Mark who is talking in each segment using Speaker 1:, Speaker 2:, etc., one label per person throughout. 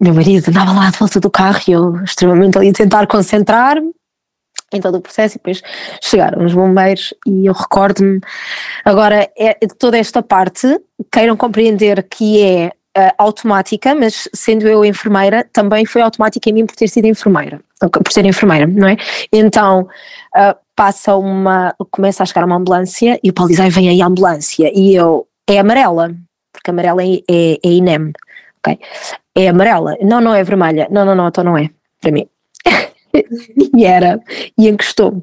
Speaker 1: meu marido andava lá de volta do carro e eu extremamente ali a tentar concentrar-me em todo o processo e depois chegaram os bombeiros e eu recordo-me agora é, toda esta parte queiram compreender que é uh, automática, mas sendo eu enfermeira também foi automática em mim por ter sido enfermeira, por ser enfermeira, não é? Então uh, passa uma, começa a chegar uma ambulância e o Paulo diz, ai vem aí a ambulância e eu, é amarela, porque amarela é, é, é INEM, ok? É amarela, não, não é vermelha, não, não, não, então não é, para mim. e era, e encostou-me.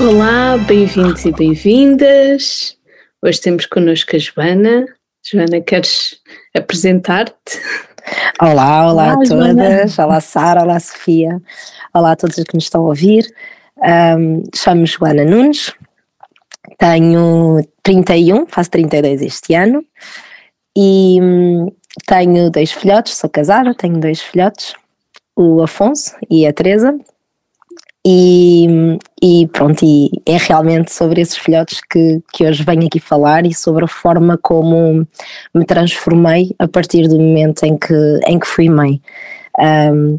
Speaker 2: Olá, bem-vindos e bem-vindas. Hoje temos connosco a Joana. Joana, queres apresentar-te?
Speaker 1: Olá, olá, olá a todas. Joana. Olá, Sara, olá, Sofia. Olá a todos que nos estão a ouvir. Um, Chamo-me Joana Nunes, tenho 31, faço 32 este ano e hum, tenho dois filhotes, sou casada, tenho dois filhotes, o Afonso e a Teresa e, e, pronto, e é realmente sobre esses filhotes que, que hoje venho aqui falar e sobre a forma como me transformei a partir do momento em que, em que fui mãe. Um,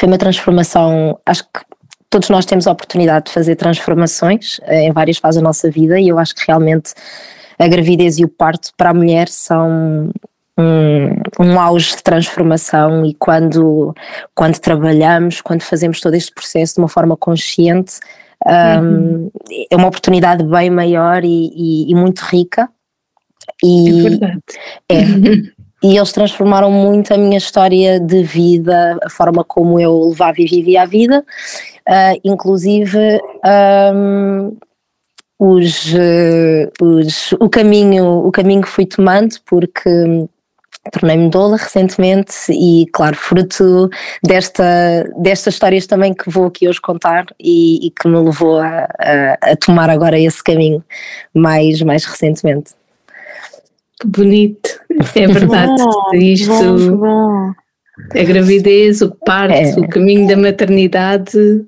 Speaker 1: foi uma transformação, acho que todos nós temos a oportunidade de fazer transformações eh, em várias fases da nossa vida e eu acho que realmente a gravidez e o parto para a mulher são um, um auge de transformação e quando, quando trabalhamos, quando fazemos todo este processo de uma forma consciente, um, uhum. é uma oportunidade bem maior e, e, e muito rica.
Speaker 2: E, é verdade.
Speaker 1: É. e eles transformaram muito a minha história de vida, a forma como eu levava e vivia a vida, uh, inclusive um, os, uh, os, o caminho o caminho que fui tomando, porque tornei-me doula recentemente e, claro, fruto desta, destas histórias também que vou aqui hoje contar e, e que me levou a, a, a, tomar agora esse caminho mais, mais recentemente.
Speaker 2: Que bonito, é verdade, bom, isto, bom, a gravidez, o parto, é. o caminho da maternidade.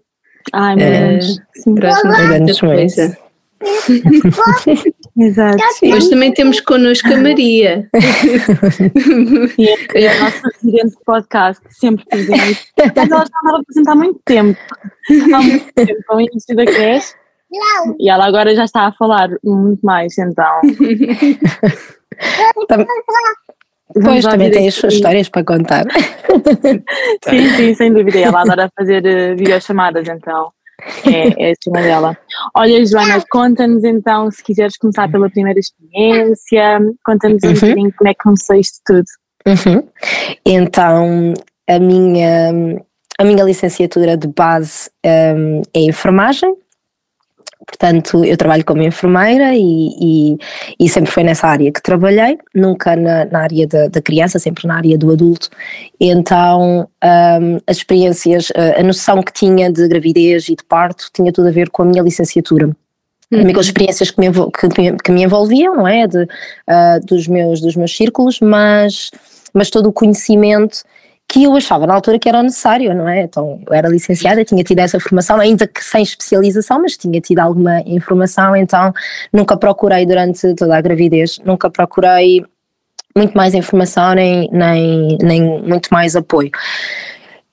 Speaker 3: Ai, meu
Speaker 2: eh, Deus, uh, traz muita coisa.
Speaker 3: Exato.
Speaker 2: Hoje também temos connosco a Maria.
Speaker 3: é, é a nossa residente de podcast, sempre isso. Mas ela já andava a apresentar há muito tempo. Há muito tempo, com o início da creche. E ela agora já está a falar muito mais, então.
Speaker 1: Pois, também tem as suas histórias para contar.
Speaker 3: sim, sim, sem dúvida. Ela adora fazer uh, videochamadas, então é, é a cena dela. Olha, Joana, conta-nos então, se quiseres começar pela primeira experiência, conta-nos uhum. um bocadinho como é que começou isto tudo.
Speaker 1: Uhum. Então, a minha, a minha licenciatura de base um, é enfermagem, Portanto, eu trabalho como enfermeira e, e, e, sempre foi nessa área que trabalhei, nunca na, na área da, da, criança, sempre na área do adulto. Então, um, as experiências, a noção que tinha de gravidez e de parto tinha tudo a ver com a minha licenciatura. Uhum. As experiências que me, que, que me envolviam, não é? De, uh, dos, meus, dos meus círculos, mas, mas todo o conhecimento que eu achava na altura que era necessário, não é? Então, eu era licenciada, tinha tido essa formação, ainda que sem especialização, mas tinha tido alguma informação, então nunca procurei durante toda a gravidez, nunca procurei muito mais informação nem, nem, nem muito mais apoio.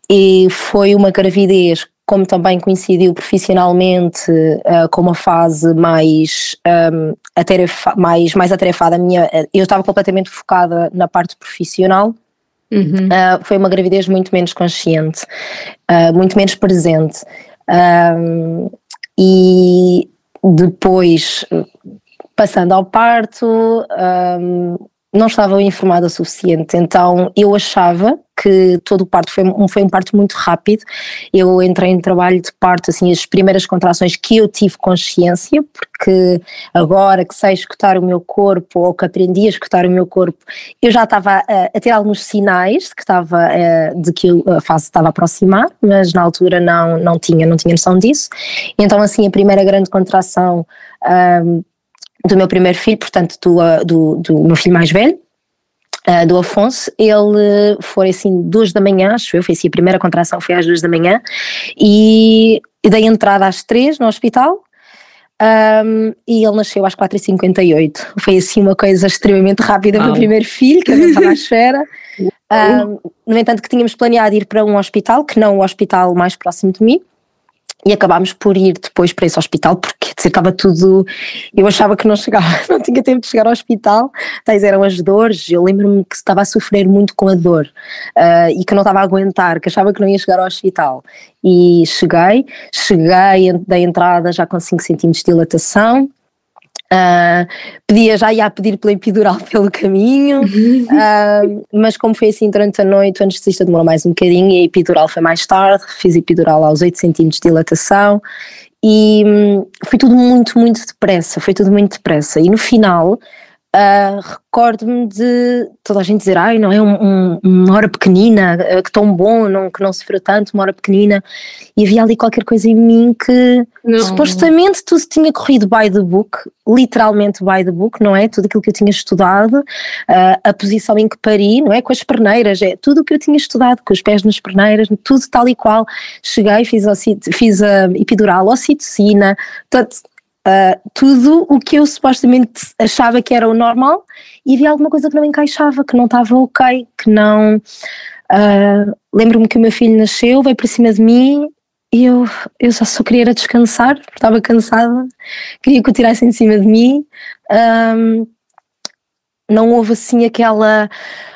Speaker 1: E foi uma gravidez como também coincidiu profissionalmente uh, com uma fase mais, um, atarefa, mais, mais atarefada minha, eu estava completamente focada na parte profissional Uhum. Uh, foi uma gravidez muito menos consciente, uh, muito menos presente. Um, e depois, passando ao parto, não estava informada o suficiente, então eu achava que todo o parto foi, um, foi um parto muito rápido. Eu entrei em trabalho de parto, assim, as primeiras contrações que eu tive consciência, porque agora que sei escutar o meu corpo, ou que aprendi a escutar o meu corpo, eu já estava a, a ter alguns sinais de que, estava, de que a fase estava a aproximar, mas na altura não, não, tinha, não tinha noção disso. Então, assim, a primeira grande contração. Um, do meu primeiro filho, portanto do, do, do meu filho mais velho, uh, do Afonso, ele foi assim duas da manhã, acho eu, foi assim a primeira contração foi às duas da manhã e, e dei entrada às três no hospital um, e ele nasceu às 4h58. Foi assim uma coisa extremamente rápida para o primeiro filho, que eu não estava à espera. Um, no entanto, que tínhamos planeado ir para um hospital, que não o hospital mais próximo de mim, e acabámos por ir depois para esse hospital porque estava tudo eu achava que não chegava não tinha tempo de chegar ao hospital. Tais eram as dores eu lembro-me que estava a sofrer muito com a dor uh, e que não estava a aguentar que achava que não ia chegar ao hospital. E cheguei cheguei da entrada já com 5 centímetros de dilatação Uh, pedia, já ia pedir pela epidural pelo caminho, uh, mas como foi assim durante a noite, o anestesista demorou mais um bocadinho e a epidural foi mais tarde, fiz epidural aos 8 centímetros de dilatação e um, foi tudo muito, muito depressa, foi tudo muito depressa. E no final, Uh, recordo-me de toda a gente dizer, ai, não é um, um, uma hora pequenina, uh, que tão bom, não, que não sofreu tanto, uma hora pequenina, e havia ali qualquer coisa em mim que não. supostamente tudo tinha corrido by the book, literalmente by the book, não é? Tudo aquilo que eu tinha estudado, uh, a posição em que pari, não é? Com as perneiras, é tudo o que eu tinha estudado, com os pés nas perneiras, tudo tal e qual. Cheguei, fiz, fiz a epidural, ocitocina, portanto, uh, tudo o que eu supostamente achava que era o normal e havia alguma coisa que não encaixava, que não estava ok, que não. Uh, Lembro-me que o meu filho nasceu, veio para cima de mim e eu, eu só, só queria descansar, estava cansada, queria que o tirassem de cima de mim. Um, não houve assim aquela,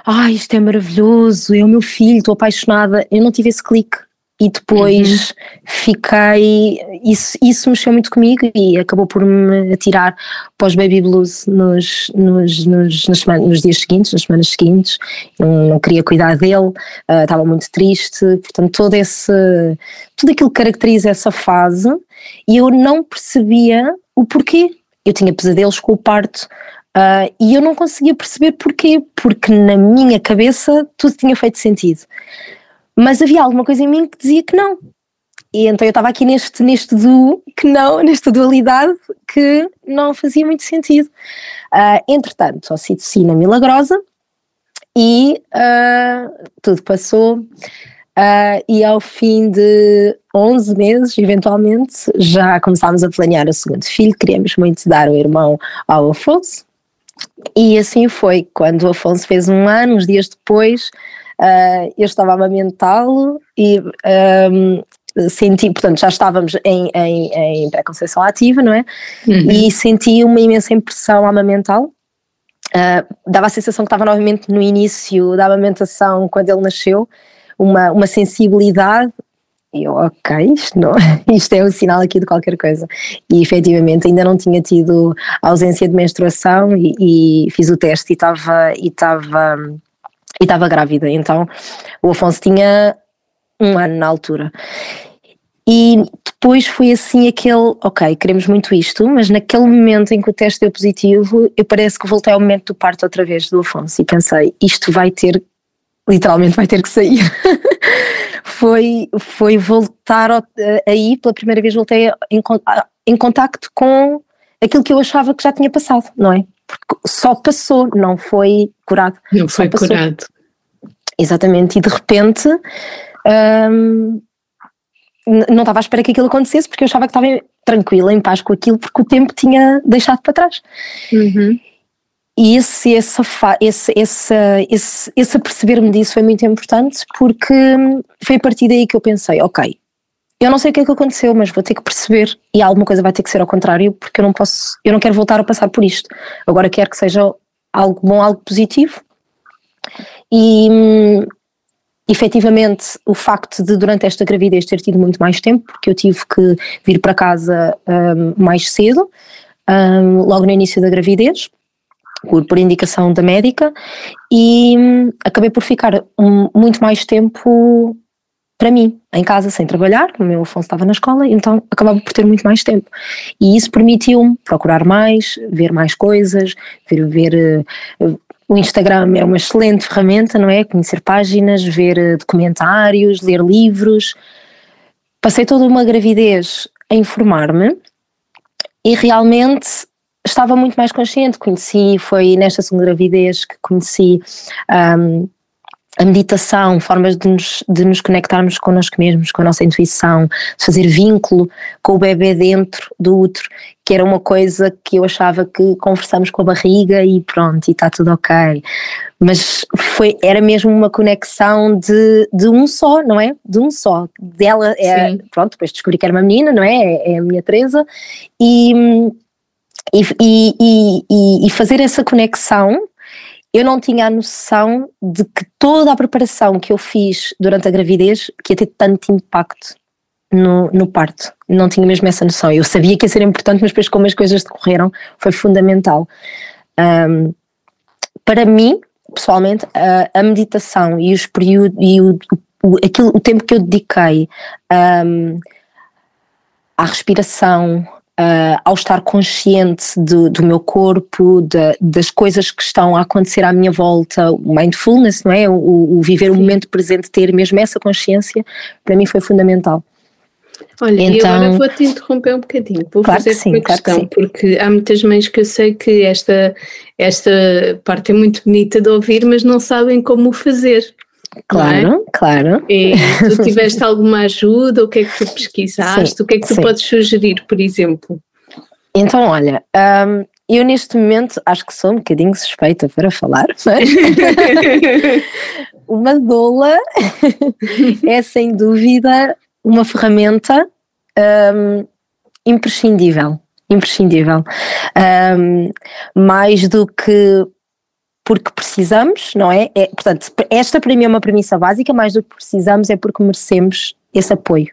Speaker 1: ai, ah, isto é maravilhoso, é o meu filho, estou apaixonada. Eu não tive esse clique e depois uhum. fiquei. Isso, isso mexeu muito comigo e acabou por me atirar para os baby blues nos, nos, nos, nas nos dias seguintes, nas semanas seguintes. Não, não queria cuidar dele, uh, estava muito triste. Portanto, todo esse. Tudo aquilo que caracteriza essa fase e eu não percebia o porquê. Eu tinha pesadelos com o parto. Uh, e eu não conseguia perceber porquê, porque na minha cabeça tudo tinha feito sentido mas havia alguma coisa em mim que dizia que não. E então eu estava aqui neste, neste duo que não, nesta dualidade que não fazia muito sentido. Uh, entretanto, ocitocina milagrosa e uh, tudo passou. Uh, e ao fim de 11 meses, eventualmente, já começámos a planear o segundo filho. Queríamos muito dar o irmão ao Afonso. E assim foi. Quando o Afonso fez um ano, uns dias depois, uh, eu estava a amamentá-lo e um, senti, portanto, já estávamos em, em, em pré-conceição ativa, não é? Uhum. E senti uma imensa impressão a amamentá-lo. Uh, dava a sensação que estava novamente no início da amamentação quando ele nasceu, uma, uma sensibilidade e eu, ok, isto, não, isto é um sinal aqui de qualquer coisa. E efetivamente ainda não tinha tido ausência de menstruação e, e fiz o teste e estava e estava e estava grávida. Então o Afonso tinha um ano na altura. E depois foi assim aquele, ok, queremos muito isto, mas naquele momento em que o teste deu positivo, eu parece que voltei ao momento do parto outra vez do Afonso e pensei, isto vai ter, literalmente vai ter que sair. foi, foi voltar aí, pela primeira vez voltei em, em contacto com aquilo que eu achava que já tinha passado, não é? Porque só passou, não foi curado.
Speaker 2: Não foi curado.
Speaker 1: Exatamente, e de repente hum, não estava à espera que aquilo acontecesse porque eu achava que estava tranquila, em paz com aquilo, porque o tempo tinha deixado para trás.
Speaker 2: Uhum.
Speaker 1: E esse, esse, esse, esse, esse, esse aperceber-me disso foi muito importante porque foi a partir daí que eu pensei, ok, eu não sei o que é que aconteceu, mas vou ter que perceber e alguma coisa vai ter que ser ao contrário, porque eu não posso, eu não quero voltar a passar por isto. Agora quero que seja algo bom, algo positivo. E hum, efetivamente o facto de durante esta gravidez ter tido muito mais tempo, porque eu tive que vir para casa um, mais cedo, um, logo no início da gravidez, por, por indicação da médica, e hum, acabei por ficar muito mais tempo para mim, em casa, sem trabalhar, o meu Afonso estava na escola, então acabava por ter muito mais tempo. E isso permitiu-me procurar mais, ver mais coisas, ver, ver uh, o Instagram é uma excelente ferramenta, não é? Conhecer páginas, ver uh, documentários, ler livros. Passei toda uma gravidez a informar-me e realmente estava muito mais consciente. Conheci, foi nesta segunda gravidez que conheci um, a meditação, formas de nos, de nos conectarmos connosco mesmos, com a nossa intuição, de fazer vínculo com o bebê dentro do útero, que era uma coisa que eu achava que conversamos com a barriga e pronto, e está tudo ok. Mas foi, era mesmo uma conexão de, de um só, não é? De um só. Dela, é, pronto, depois descobri que era uma menina, não é? É, é a minha Teresa. E, e, e, e, e fazer essa conexão eu não tinha a noção de que toda a preparação que eu fiz durante a gravidez que ia ter tanto impacto no, no parto. Não tinha mesmo essa noção. Eu sabia que ia ser importante, mas depois como as coisas decorreram foi fundamental. Um, para mim, pessoalmente, a, a, meditação e os períodos e o, o, aquilo, o tempo que eu dediquei um, à respiração, uh, ao estar consciente do, do meu corpo, de, das coisas que estão a acontecer à minha volta, o mindfulness, não é? O, o viver Sim. o momento presente, ter mesmo essa consciência, para mim foi fundamental.
Speaker 2: Olha, então, e agora vou-te interromper um bocadinho, vou
Speaker 1: claro
Speaker 2: fazer
Speaker 1: sim,
Speaker 2: uma
Speaker 1: claro
Speaker 2: questão, porque há muitas mães que eu sei que esta, esta parte é muito bonita de ouvir, mas não sabem como fazer.
Speaker 1: Claro, é? claro.
Speaker 2: E tu tiveste alguma ajuda? O que é que tu pesquisaste? Sim, o que é que tu sim. podes sugerir, por exemplo?
Speaker 1: Então, olha, um, eu neste momento acho que sou um bocadinho suspeita para falar, mas uma doula é sem dúvida uma ferramenta um, imprescindível imprescindível. Um, mais do que porque precisamos, não é? é? Portanto, esta para mim é uma premissa básica, mais do que precisamos é porque merecemos esse apoio.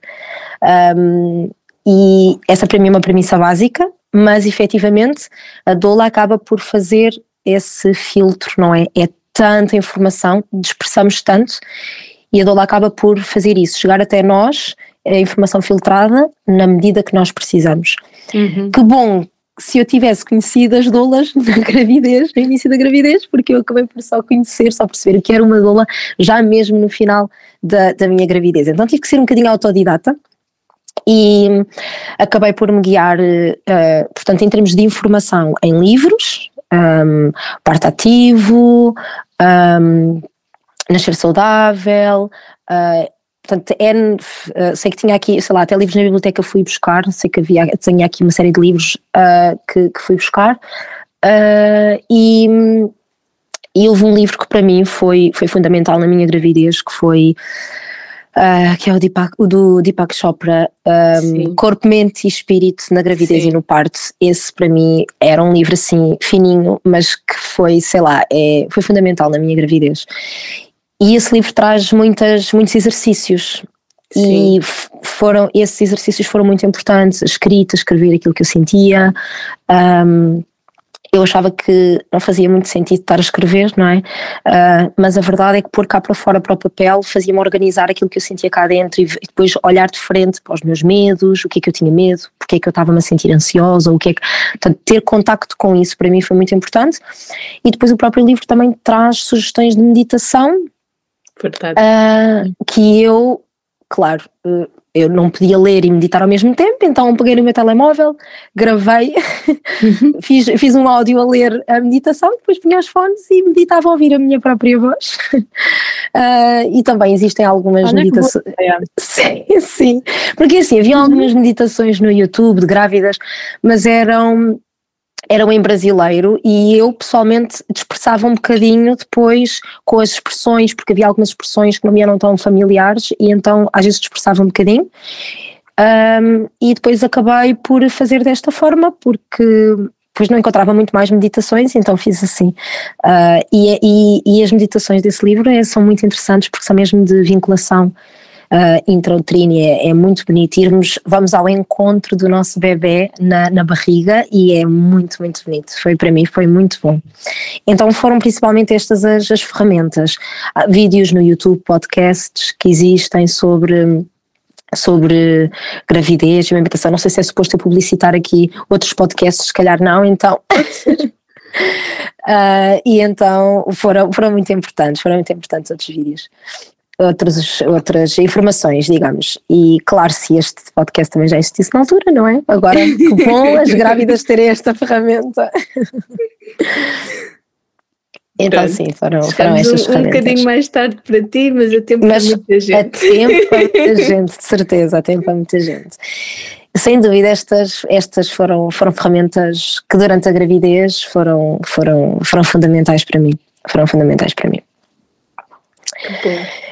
Speaker 1: Um, e essa para mim é uma premissa básica, mas efetivamente a doula acaba por fazer esse filtro, não é? É tanta informação, dispersamos tanto e a doula acaba por fazer isso, chegar até nós a informação filtrada na medida que nós precisamos. Uhum. Que bom se eu tivesse conhecido as doulas na gravidez, no início da gravidez, porque eu acabei por só conhecer, só perceber que era uma doula já mesmo no final da, da minha gravidez. Então tive que ser um bocadinho autodidata e acabei por me guiar, uh, portanto, em termos de informação, em livros, um, parte ativo, um, nascer saudável, uh, Portanto, é, uh, sei que tinha aqui, sei lá, até livros na biblioteca fui buscar, sei que havia, tinha aqui uma série de livros uh, que, que, fui buscar, uh, e, e houve um livro que para mim foi, foi fundamental na minha gravidez, que foi, que é o, Deepak, o do Deepak Chopra, um, Corpo, Mente e Espírito na gravidez Sim. e no parto, esse para mim era um livro assim, fininho, mas que foi, sei lá, é, foi fundamental na minha gravidez. E esse livro traz muitas, muitos exercícios. Sim. E foram, esses exercícios foram muito importantes, a escrita, escrever aquilo que eu sentia. Um, eu achava que não fazia muito sentido estar a escrever, não é? Uh, mas a verdade é que pôr cá para fora para o papel fazia-me organizar aquilo que eu sentia cá dentro e, e, depois olhar de frente para os meus medos, o que é que eu tinha medo, porque é que eu estava-me a sentir ansiosa, o que é que. Portanto, ter contacto com isso para mim foi muito importante. E depois o próprio livro também traz sugestões de meditação Uh, que eu, claro, eu não podia ler e meditar ao mesmo tempo, então peguei no meu telemóvel, gravei, uhum. fiz, fiz um áudio a ler a meditação, depois punha os fones e meditava a ouvir a minha própria voz. Uh, e também existem algumas Olha meditações. Sim, sim. Porque assim, havia uhum. algumas meditações no YouTube de grávidas, mas eram eram em brasileiro e eu pessoalmente dispersava um bocadinho depois com as expressões, porque havia algumas expressões que não me eram tão familiares e então às vezes dispersava um bocadinho. Um, e depois acabei por fazer desta forma porque depois não encontrava muito mais meditações, então fiz assim. Uh, e, e, e, as meditações desse livro é, são muito interessantes porque são mesmo de vinculação uh, é, muito bonito. Irmos, vamos ao encontro do nosso bebê na, na barriga e é muito, muito bonito. Foi para mim, foi muito bom. Então foram principalmente estas as, as ferramentas. Há vídeos no YouTube, podcasts que existem sobre sobre gravidez e amamentação. Não sei se é suposto eu publicitar aqui outros podcasts, se calhar não, então. uh, e então foram, foram muito importantes, foram muito importantes outros vídeos. Outros, outras informações, digamos. E claro, se este podcast também já existisse na altura, não é? Agora, que bom as grávidas terem esta ferramenta. Então, sim, foram, foram estas
Speaker 2: um, um bocadinho mais tarde para ti, mas a tempo mas para muita gente. A
Speaker 1: tempo para muita gente, de certeza, a tempo para muita gente. Sem dúvida, estas, estas foram, foram ferramentas que durante a gravidez foram, foram, foram fundamentais para mim. Foram fundamentais para mim.
Speaker 2: Que bom.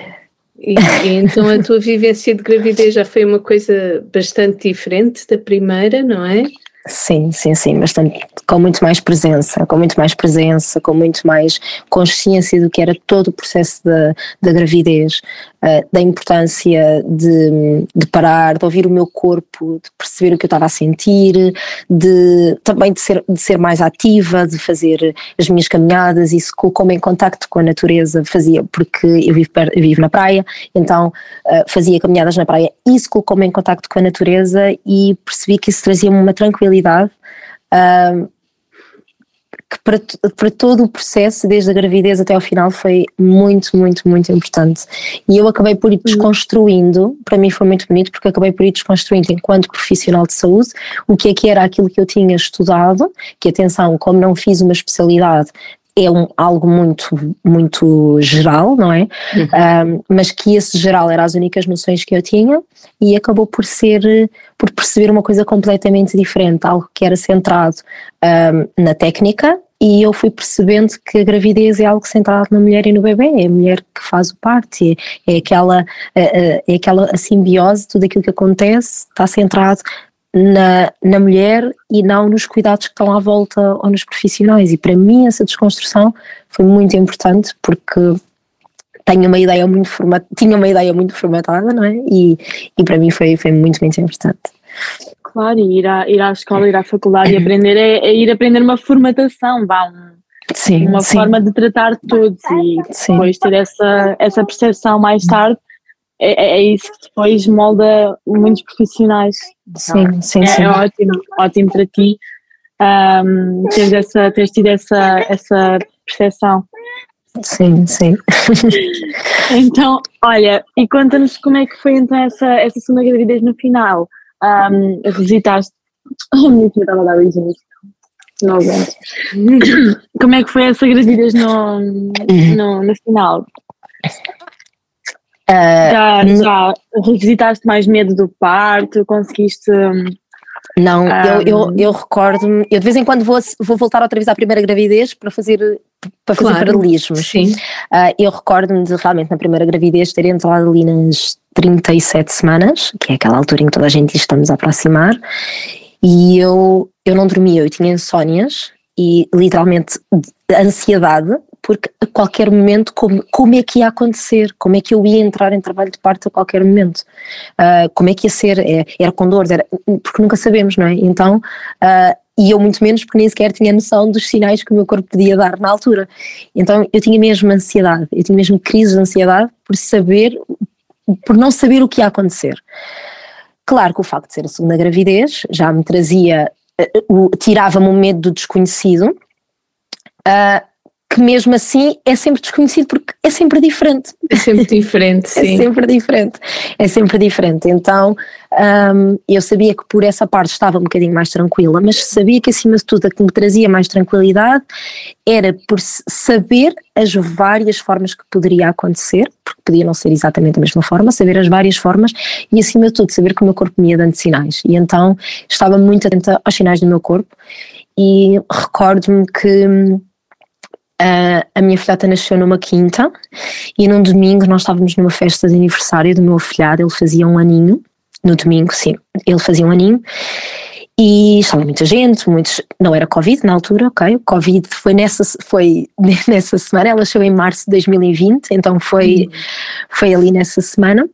Speaker 2: E, e, então a tua vivência de gravidez já foi uma coisa bastante diferente da primeira, não é?
Speaker 1: Sim, sim, sim, bastante, com muito mais presença, com muito mais presença, com muito mais consciência do que era todo o processo da, da gravidez, uh, da importância de, de parar, de ouvir o meu corpo, de perceber o que eu estava a sentir, de também de ser, de ser mais ativa, de fazer as minhas caminhadas, isso colocou-me em contacto com a natureza, fazia, porque eu vivo, eu vivo na praia, então uh, fazia caminhadas na praia, isso colocou-me em contacto com a natureza e percebi que isso trazia-me uma tranquilidade uh, que para, para todo o processo, desde a gravidez até ao final, foi muito, muito, muito importante. E eu acabei por ir uhum. desconstruindo, para mim foi muito bonito, porque acabei por ir desconstruindo enquanto profissional de saúde, o que é que era aquilo que eu tinha estudado, que atenção, como não fiz uma especialidade, é um, algo muito, muito geral, não é? Uhum. Um, mas que esse geral era as únicas noções que eu tinha e acabou por ser, por perceber uma coisa completamente diferente, algo que era centrado um, na técnica e eu fui percebendo que a gravidez é algo centrado na mulher e no bebê, é a mulher que faz o parto, é, é aquela, é, é aquela a simbiose, tudo aquilo que acontece está centrado na, na mulher e não nos cuidados que estão à volta ou nos profissionais. E para mim essa desconstrução foi muito importante porque tenho uma ideia muito format, tinha uma ideia muito formatada, não é? E, e para mim foi, foi muito, muito importante.
Speaker 3: Claro, e ir à, ir à escola, ir à faculdade e aprender é, é ir aprender uma formatação, vá, um, sim, uma sim. forma de tratar todos e sim. depois ter essa, essa percepção mais tarde é, é, é isso que depois molda muitos profissionais.
Speaker 1: Sim, então, sim,
Speaker 3: é,
Speaker 1: sim.
Speaker 3: É ótimo, ótimo para ti um, teres, essa, teres tido essa, essa percepção.
Speaker 1: Sim, sim.
Speaker 3: então, olha, e conta-nos como é que foi então essa, essa segunda gravidez no final. Um, revisitaste. estava a dar não Como é que foi essa gravidez no, no, no final? Uh, já, já revisitaste mais medo do parto? Conseguiste.
Speaker 1: Não, um, eu, eu, eu recordo-me, eu de vez em quando vou, vou voltar outra vez à primeira gravidez para fazer, para fazer claro, paralelismos.
Speaker 2: Sim.
Speaker 1: Uh, eu recordo-me de realmente na primeira gravidez ter entrado ali nas 37 semanas, que é aquela altura em que toda a gente estamos a aproximar, e eu, eu não dormia, eu tinha insónias e literalmente ansiedade porque a qualquer momento como, como é que ia acontecer, como é que eu ia entrar em trabalho de parto a qualquer momento, uh, como é que ia ser, é, era com dores, era, porque nunca sabemos, não é? Então, uh, e eu muito menos porque nem sequer tinha noção dos sinais que o meu corpo podia dar na altura. Então eu tinha mesmo ansiedade, eu tinha mesmo crise de ansiedade por saber, por não saber o que ia acontecer. Claro que o facto de ser a segunda gravidez já me trazia, uh, tirava-me o medo do desconhecido, Uh, que mesmo assim é sempre desconhecido porque é sempre diferente.
Speaker 2: É sempre diferente, é sim.
Speaker 1: É sempre diferente, é sempre diferente. Então um, eu sabia que por essa parte estava um bocadinho mais tranquila, mas sabia que acima de tudo a que me trazia mais tranquilidade era por saber as várias formas que poderia acontecer, porque podia não ser exatamente da mesma forma, saber as várias formas e acima de tudo saber que o meu corpo me ia dando sinais. E então estava muito atenta aos sinais do meu corpo e recordo-me que Uh, a minha filhota nasceu numa quinta e num domingo nós estávamos numa festa de aniversário do meu afilhado, ele fazia um aninho, no domingo, sim, ele fazia um aninho e estava muita gente, muitos, não era Covid na altura, ok, o Covid foi nessa, foi nessa semana, ela nasceu em março de 2020, então foi, uhum. foi ali nessa semana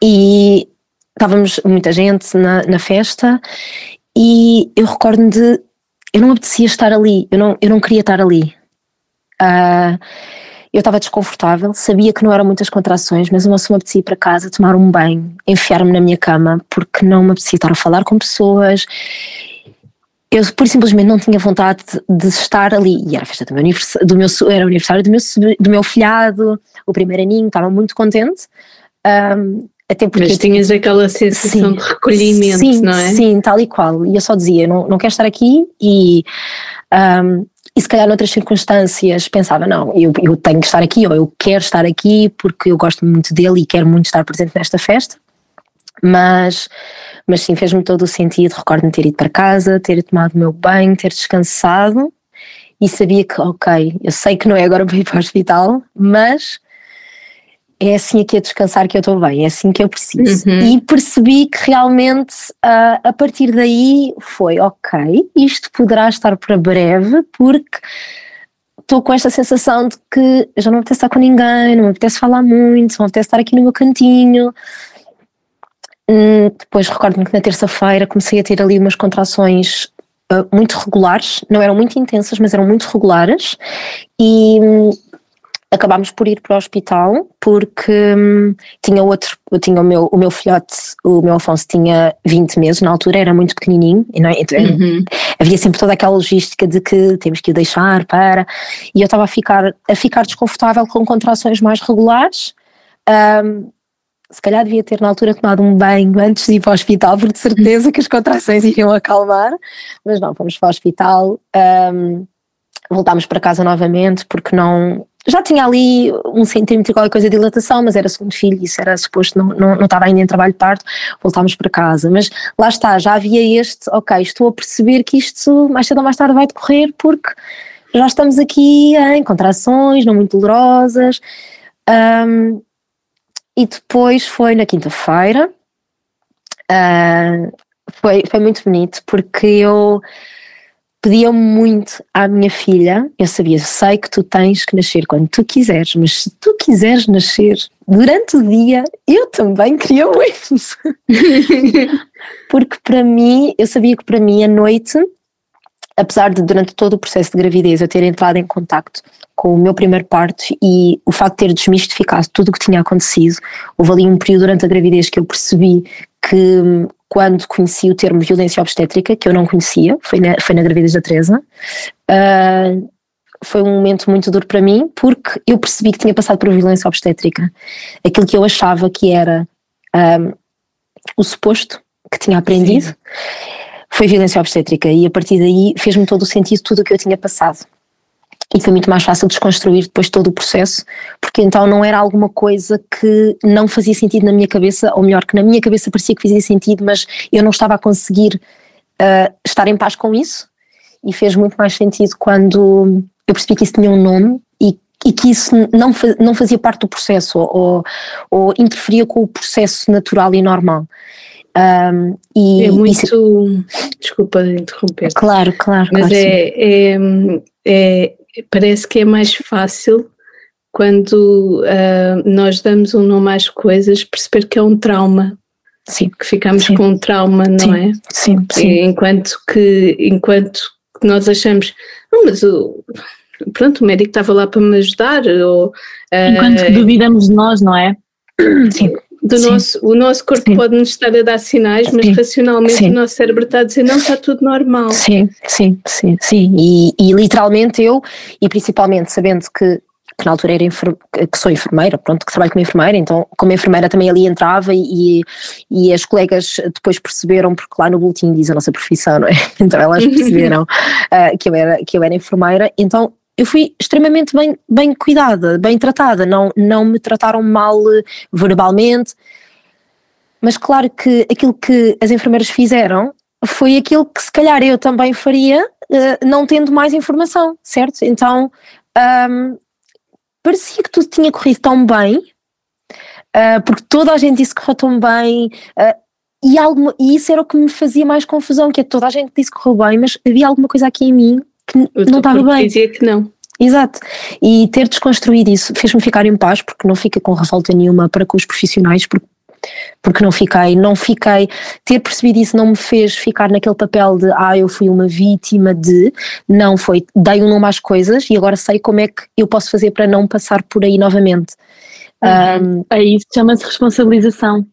Speaker 1: e estávamos muita gente na, na festa e eu recordo-me de eu não apetecia estar ali, eu não, eu não queria estar ali. Uh, eu estava desconfortável, sabia que não eram muitas contrações, mas só me apetecia ir para casa, tomar um banho, enfiar-me na minha cama, porque não me apetecia estar a falar com pessoas. Eu por simplesmente não tinha vontade de estar ali. E era a festa do meu aniversário, do meu, era o aniversário do meu, do meu filhado, o primeiro aninho, estava muito contente. Um,
Speaker 2: até porque Mas tinhas aquela sensação sim, de recolhimento,
Speaker 1: sim,
Speaker 2: não é?
Speaker 1: Sim, tal e qual. E eu só dizia, não, não quero estar aqui e um, e se calhar noutras circunstâncias pensava, não, eu, eu tenho que estar aqui, ou eu quero estar aqui porque eu gosto muito dele e quero muito estar presente nesta festa. Mas, mas sim, fez-me todo o sentido. Recordo-me ter ido para casa, ter tomado o meu banho, ter descansado e sabia que, ok, eu sei que não é agora para ir para o hospital, mas é assim aqui a descansar que eu estou bem, é assim que eu preciso. Uhum. E percebi que realmente uh, a partir daí foi ok, isto poderá estar para breve, porque estou com esta sensação de que já não me apetece estar com ninguém, não me apetece falar muito, não me apetece estar aqui no meu cantinho. Hum, depois recordo-me que na terça-feira comecei a ter ali umas contrações uh, muito regulares, não eram muito intensas, mas eram muito regulares, e hum, acabámos por ir para o hospital porque hum, tinha outro, tinha o meu, o meu filhote, o meu Afonso tinha 20 meses na altura, era muito pequenininho, e não, é? então,
Speaker 2: uhum.
Speaker 1: havia sempre toda aquela logística de que temos que o deixar para, e eu estava a ficar, a ficar desconfortável com contrações mais regulares, um, se calhar devia ter na altura tomado um banho antes de ir para o hospital, porque de certeza que as contrações iriam acalmar, mas não, fomos para o hospital, um, voltámos para casa novamente porque não já tinha ali um centímetro e qualquer coisa de dilatação, mas era segundo filho, isso era suposto, não, não, não estava ainda em trabalho de parto, voltámos para casa. Mas lá está, já havia este, ok, estou a perceber que isto mais cedo ou mais tarde vai decorrer porque já estamos aqui em contrações, não muito dolorosas. Um, e depois foi na quinta-feira, uh, foi, foi muito bonito porque eu pediam muito à minha filha, eu sabia, sei que tu tens que nascer quando tu quiseres, mas se tu quiseres nascer durante o dia, eu também queria muito. Porque para mim, eu sabia que para mim a noite, apesar de durante todo o processo de gravidez eu ter entrado em contacto com o meu primeiro parto e o facto de ter desmistificado tudo o que tinha acontecido, houve ali um período durante a gravidez que eu percebi que quando conheci o termo violência obstétrica, que eu não conhecia, foi na, foi na gravidez da Teresa, uh, foi um momento muito duro para mim, porque eu percebi que tinha passado por violência obstétrica. Aquilo que eu achava que era um, ah, o suposto que tinha aprendido Sim. foi violência obstétrica, e a partir daí fez-me todo o sentido tudo o que eu tinha passado e foi muito mais fácil desconstruir depois todo o processo, porque então não era alguma coisa que não fazia sentido na minha cabeça, ou melhor, que na minha cabeça parecia que fazia sentido, mas eu não estava a conseguir uh, estar em paz com isso, e fez muito mais sentido quando eu percebi que isso tinha um nome e, e que isso não, não fazia parte do processo, ou, ou interferia com o processo natural e normal. Um,
Speaker 2: e, é muito. Isso... Desculpa interromper.
Speaker 1: Claro, claro.
Speaker 2: Mas
Speaker 1: claro,
Speaker 2: é, é, é, parece que é mais fácil quando uh, nós damos um nome às coisas perceber que é um trauma.
Speaker 1: Sim.
Speaker 2: Que ficamos sim. com um trauma, não
Speaker 1: sim.
Speaker 2: é?
Speaker 1: Sim, sim.
Speaker 2: Enquanto que, enquanto que nós achamos, oh, mas o, pronto, o médico estava lá para me ajudar. Ou,
Speaker 3: enquanto uh, que duvidamos de nós, não é?
Speaker 1: Sim
Speaker 2: do nosso, o nosso corpo pode nos estar a dar sinais, mas sim. racionalmente sim. o nosso cérebro está a dizer não, está tudo normal.
Speaker 1: Sim, sim, sim, sim. E, e literalmente eu, e principalmente sabendo que que na altura era que sou enfermeira, pronto, que trabalho como enfermeira, então como enfermeira também ali entrava e, e as colegas depois perceberam, porque lá no boletim diz a nossa profissão, não é? Então elas perceberam uh, que, eu era, que eu era enfermeira, então eu fui extremamente bem, bem cuidada, bem tratada, não, não me trataram mal eh, verbalmente, mas claro que aquilo que as enfermeiras fizeram foi aquilo que se calhar eu também faria, uh, não tendo mais informação, certo? Então um, parecia que tudo tinha corrido tão bem, uh, porque toda a gente disse que correu tão bem. Uh, e, e isso era o que me fazia mais confusão, que é toda a gente disse que correu bem, mas havia alguma coisa aqui em mim que não estava bem.
Speaker 2: dizia que não.
Speaker 1: Exato. E ter desconstruído isso fez-me ficar em paz, porque não fica com revolta nenhuma para com os profissionais, porque porque não fiquei, não fiquei, ter percebido isso não me fez ficar naquele papel de ah, eu fui uma vítima de, não foi, dei um nome às coisas e agora sei como é que eu posso fazer para não passar por aí novamente.
Speaker 3: Uhum. Um, é isso, chama-se responsabilização,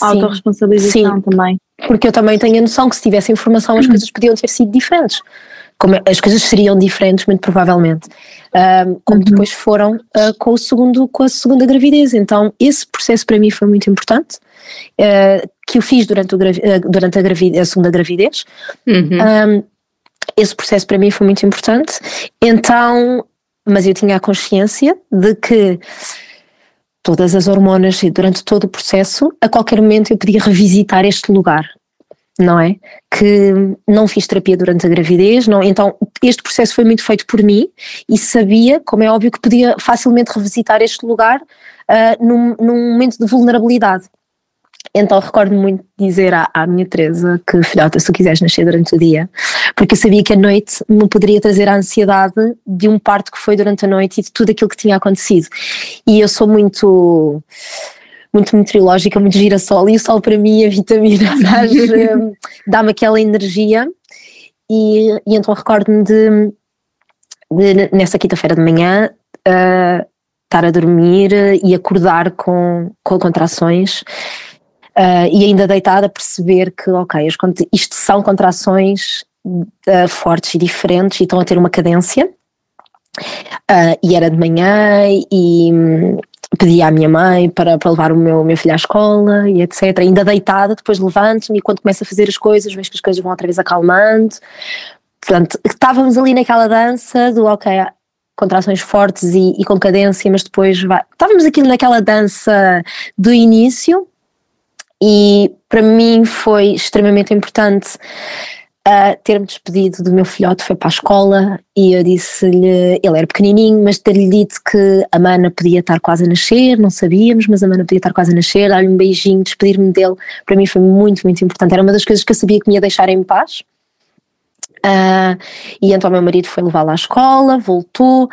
Speaker 3: autorresponsabilização também.
Speaker 1: Porque eu também tenho a noção que se tivesse informação as uhum. coisas podiam ter sido diferentes. Como as coisas seriam diferentes, muito provavelmente, um, como uhum. depois foram uh, com, o segundo, com a segunda gravidez. Então, esse processo para mim foi muito importante, uh, que eu fiz durante, o, uh, durante a, gravidez, a, segunda gravidez. Uhum. Um, esse processo para mim foi muito importante. Então, mas eu tinha a consciência de que todas as hormonas e durante todo o processo, a qualquer momento eu podia revisitar este lugar, não é? Que não fiz terapia durante a gravidez, não, então este processo foi muito feito por mim e sabia, como é óbvio, que podia facilmente revisitar este lugar uh, num, num momento de vulnerabilidade. Então recordo-me muito dizer à, à minha Teresa que, filhota, se tu quiseres nascer durante o dia, porque eu sabia que a noite me poderia trazer a ansiedade de um parto que foi durante a noite e de tudo aquilo que tinha acontecido. E eu sou muito muito meteorológica, muito girassol, e o sol para mim, a vitamina, dá-me aquela energia. E, e então recordo-me de, de, nessa quinta-feira de manhã, uh, estar a dormir e acordar com, com contrações uh, e ainda deitada perceber que, ok, isto são contrações uh, fortes e diferentes e estão a ter uma cadência. Uh, e era de manhã e pedi à minha mãe para, para levar o meu, meu filho à escola e etc. Ainda deitada, depois levanto-me e quando começo a fazer as coisas, vejo que as coisas vão outra vez acalmando. Portanto, estávamos ali naquela dança do ok, contrações fortes e, e com cadência, mas depois vai. Estávamos aqui naquela dança do início e para mim foi extremamente importante uh, ter-me despedido do meu filhote, foi para a escola e eu disse-lhe, ele era pequenininho, mas ter-lhe dito que a Mana podia estar quase a nascer, não sabíamos, mas a Mana podia estar quase a nascer, dar-lhe um beijinho, despedir-me dele, para mim foi muito, muito importante, era uma das coisas que eu sabia que me ia deixar em paz. Uh, e então meu marido foi levá-la à escola, voltou,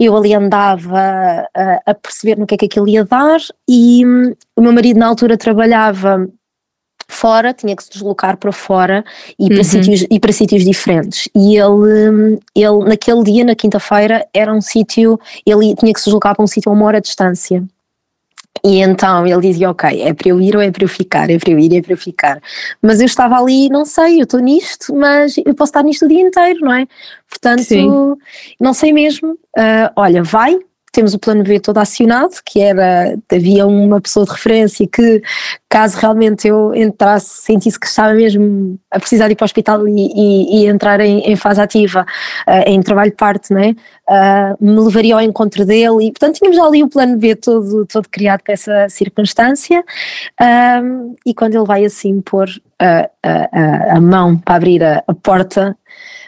Speaker 1: eu ali andava a, a, perceber no que é que aquilo ia dar e hum, o meu marido na altura trabalhava fora, tinha que se deslocar para fora e para, uhum. sítios, e para sítios diferentes. E ele, ele naquele dia, na quinta-feira, era um sítio, ele tinha que se deslocar para um sítio a uma hora de distância. E então ele dizia: Ok, é para eu ir ou é para eu ficar? É para eu ir, é para eu ficar. Mas eu estava ali, não sei, eu estou nisto, mas eu posso estar nisto o dia inteiro, não é? Portanto, Sim. não sei mesmo. Uh, olha, vai, temos o plano B todo acionado, que era, havia uma pessoa de referência que, caso realmente eu entrasse, sentisse que estava mesmo a precisar ir para o hospital e, e, e entrar em, em, fase ativa, uh, em trabalho de parte, né? Uh, me levaria ao encontro dele e, portanto, tínhamos ali o plano B todo, todo criado para essa circunstância uh, e quando ele vai assim pôr a, a, a mão para abrir a, a porta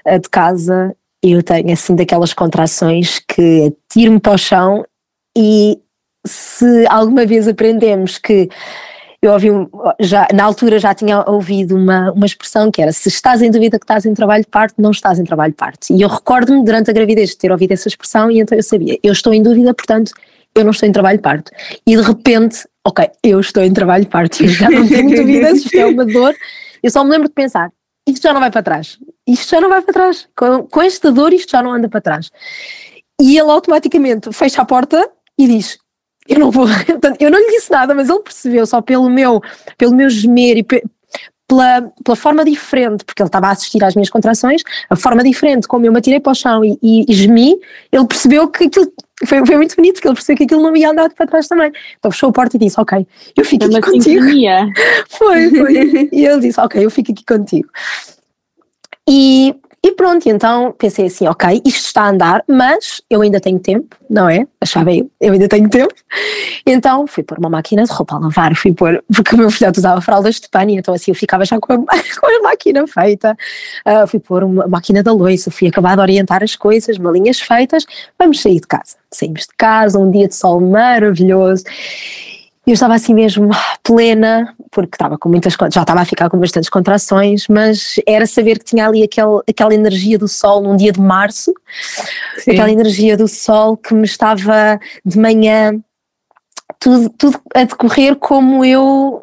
Speaker 1: de casa eu tenho assim daquelas contrações que tiro-me para o chão e se alguma vez aprendemos que eu ouvi já na altura já tinha ouvido uma, uma expressão que era se estás em dúvida que estás em trabalho de parte, não estás em trabalho de parte. E eu recordo-me durante a gravidez de ter ouvido essa expressão e então eu sabia, eu estou em dúvida, portanto, eu não estou em trabalho de parto. E de repente, ok, eu estou em trabalho de parto, eu já não tenho dúvidas, isto é uma dor. Eu só me lembro de pensar, isto já não vai para trás, isto já não vai para trás, com, com esta dor isto já não anda para trás. E ele automaticamente fecha a porta e diz, eu não vou, eu não lhe disse nada, mas ele percebeu só pelo meu, pelo meu gemer e pela, pela forma diferente, porque ele estava a assistir às minhas contrações, a forma diferente como eu me atirei para o chão e, e, e gemi, ele percebeu que aquilo foi, foi muito bonito, porque ele percebeu que aquilo não ia andar para trás também. Então fechou a porta e disse: Ok, eu fico aqui contigo. Foi, foi. e ele disse: Ok, eu fico aqui contigo. E e pronto, então pensei assim, ok, isto está a andar, mas eu ainda tenho tempo, não é? Achava eu, eu ainda tenho tempo. Então fui pôr uma máquina de roupa a lavar, fui pôr, porque o meu filhote usava fraldas de pano, então assim eu ficava já com a, com a máquina feita. Uh, fui pôr uma máquina da louça, fui acabar de orientar as coisas, malinhas feitas, vamos sair de casa. Saímos de casa, um dia de sol maravilhoso eu estava assim mesmo plena, porque estava com muitas já estava a ficar com bastantes contrações, mas era saber que tinha ali aquele, aquela energia do sol num dia de março, Sim. aquela energia do sol que me estava de manhã tudo, tudo a decorrer como eu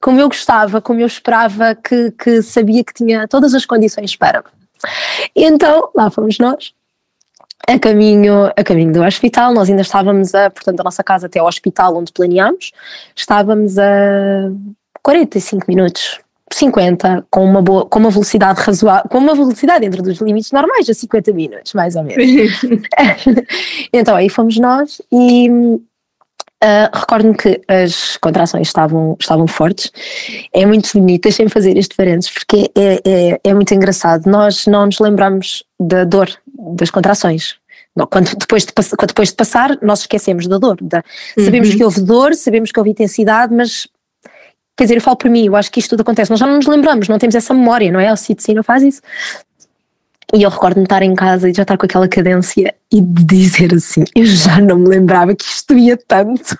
Speaker 1: como eu gostava, como eu esperava, que, que sabia que tinha todas as condições para. Então, lá fomos nós, a caminho, a caminho do hospital, nós ainda estávamos a, portanto, da nossa casa até ao hospital onde planeámos, estávamos a 45 minutos, 50, com uma, boa, com uma velocidade razoável, com uma velocidade dentro dos limites normais, a 50 minutos, mais ou menos. então aí fomos nós e Uh, Recordo-me que as contrações estavam, estavam fortes. É muito bonito, deixem-me fazer este parênteses, porque é, é, é, muito engraçado. Nós não nos lembramos da dor das contrações. Quando, depois, de, depois de passar, nós esquecemos da dor. Da, uhum. Sabemos que houve dor, sabemos que houve intensidade, mas quer dizer, eu falo por mim, eu acho que isto tudo acontece. Nós já não nos lembramos, não temos essa memória, não é? O CITC não faz isso. E eu recordo-me estar em casa e já estar com aquela cadência e de dizer assim: eu já não me lembrava que isto ia tanto.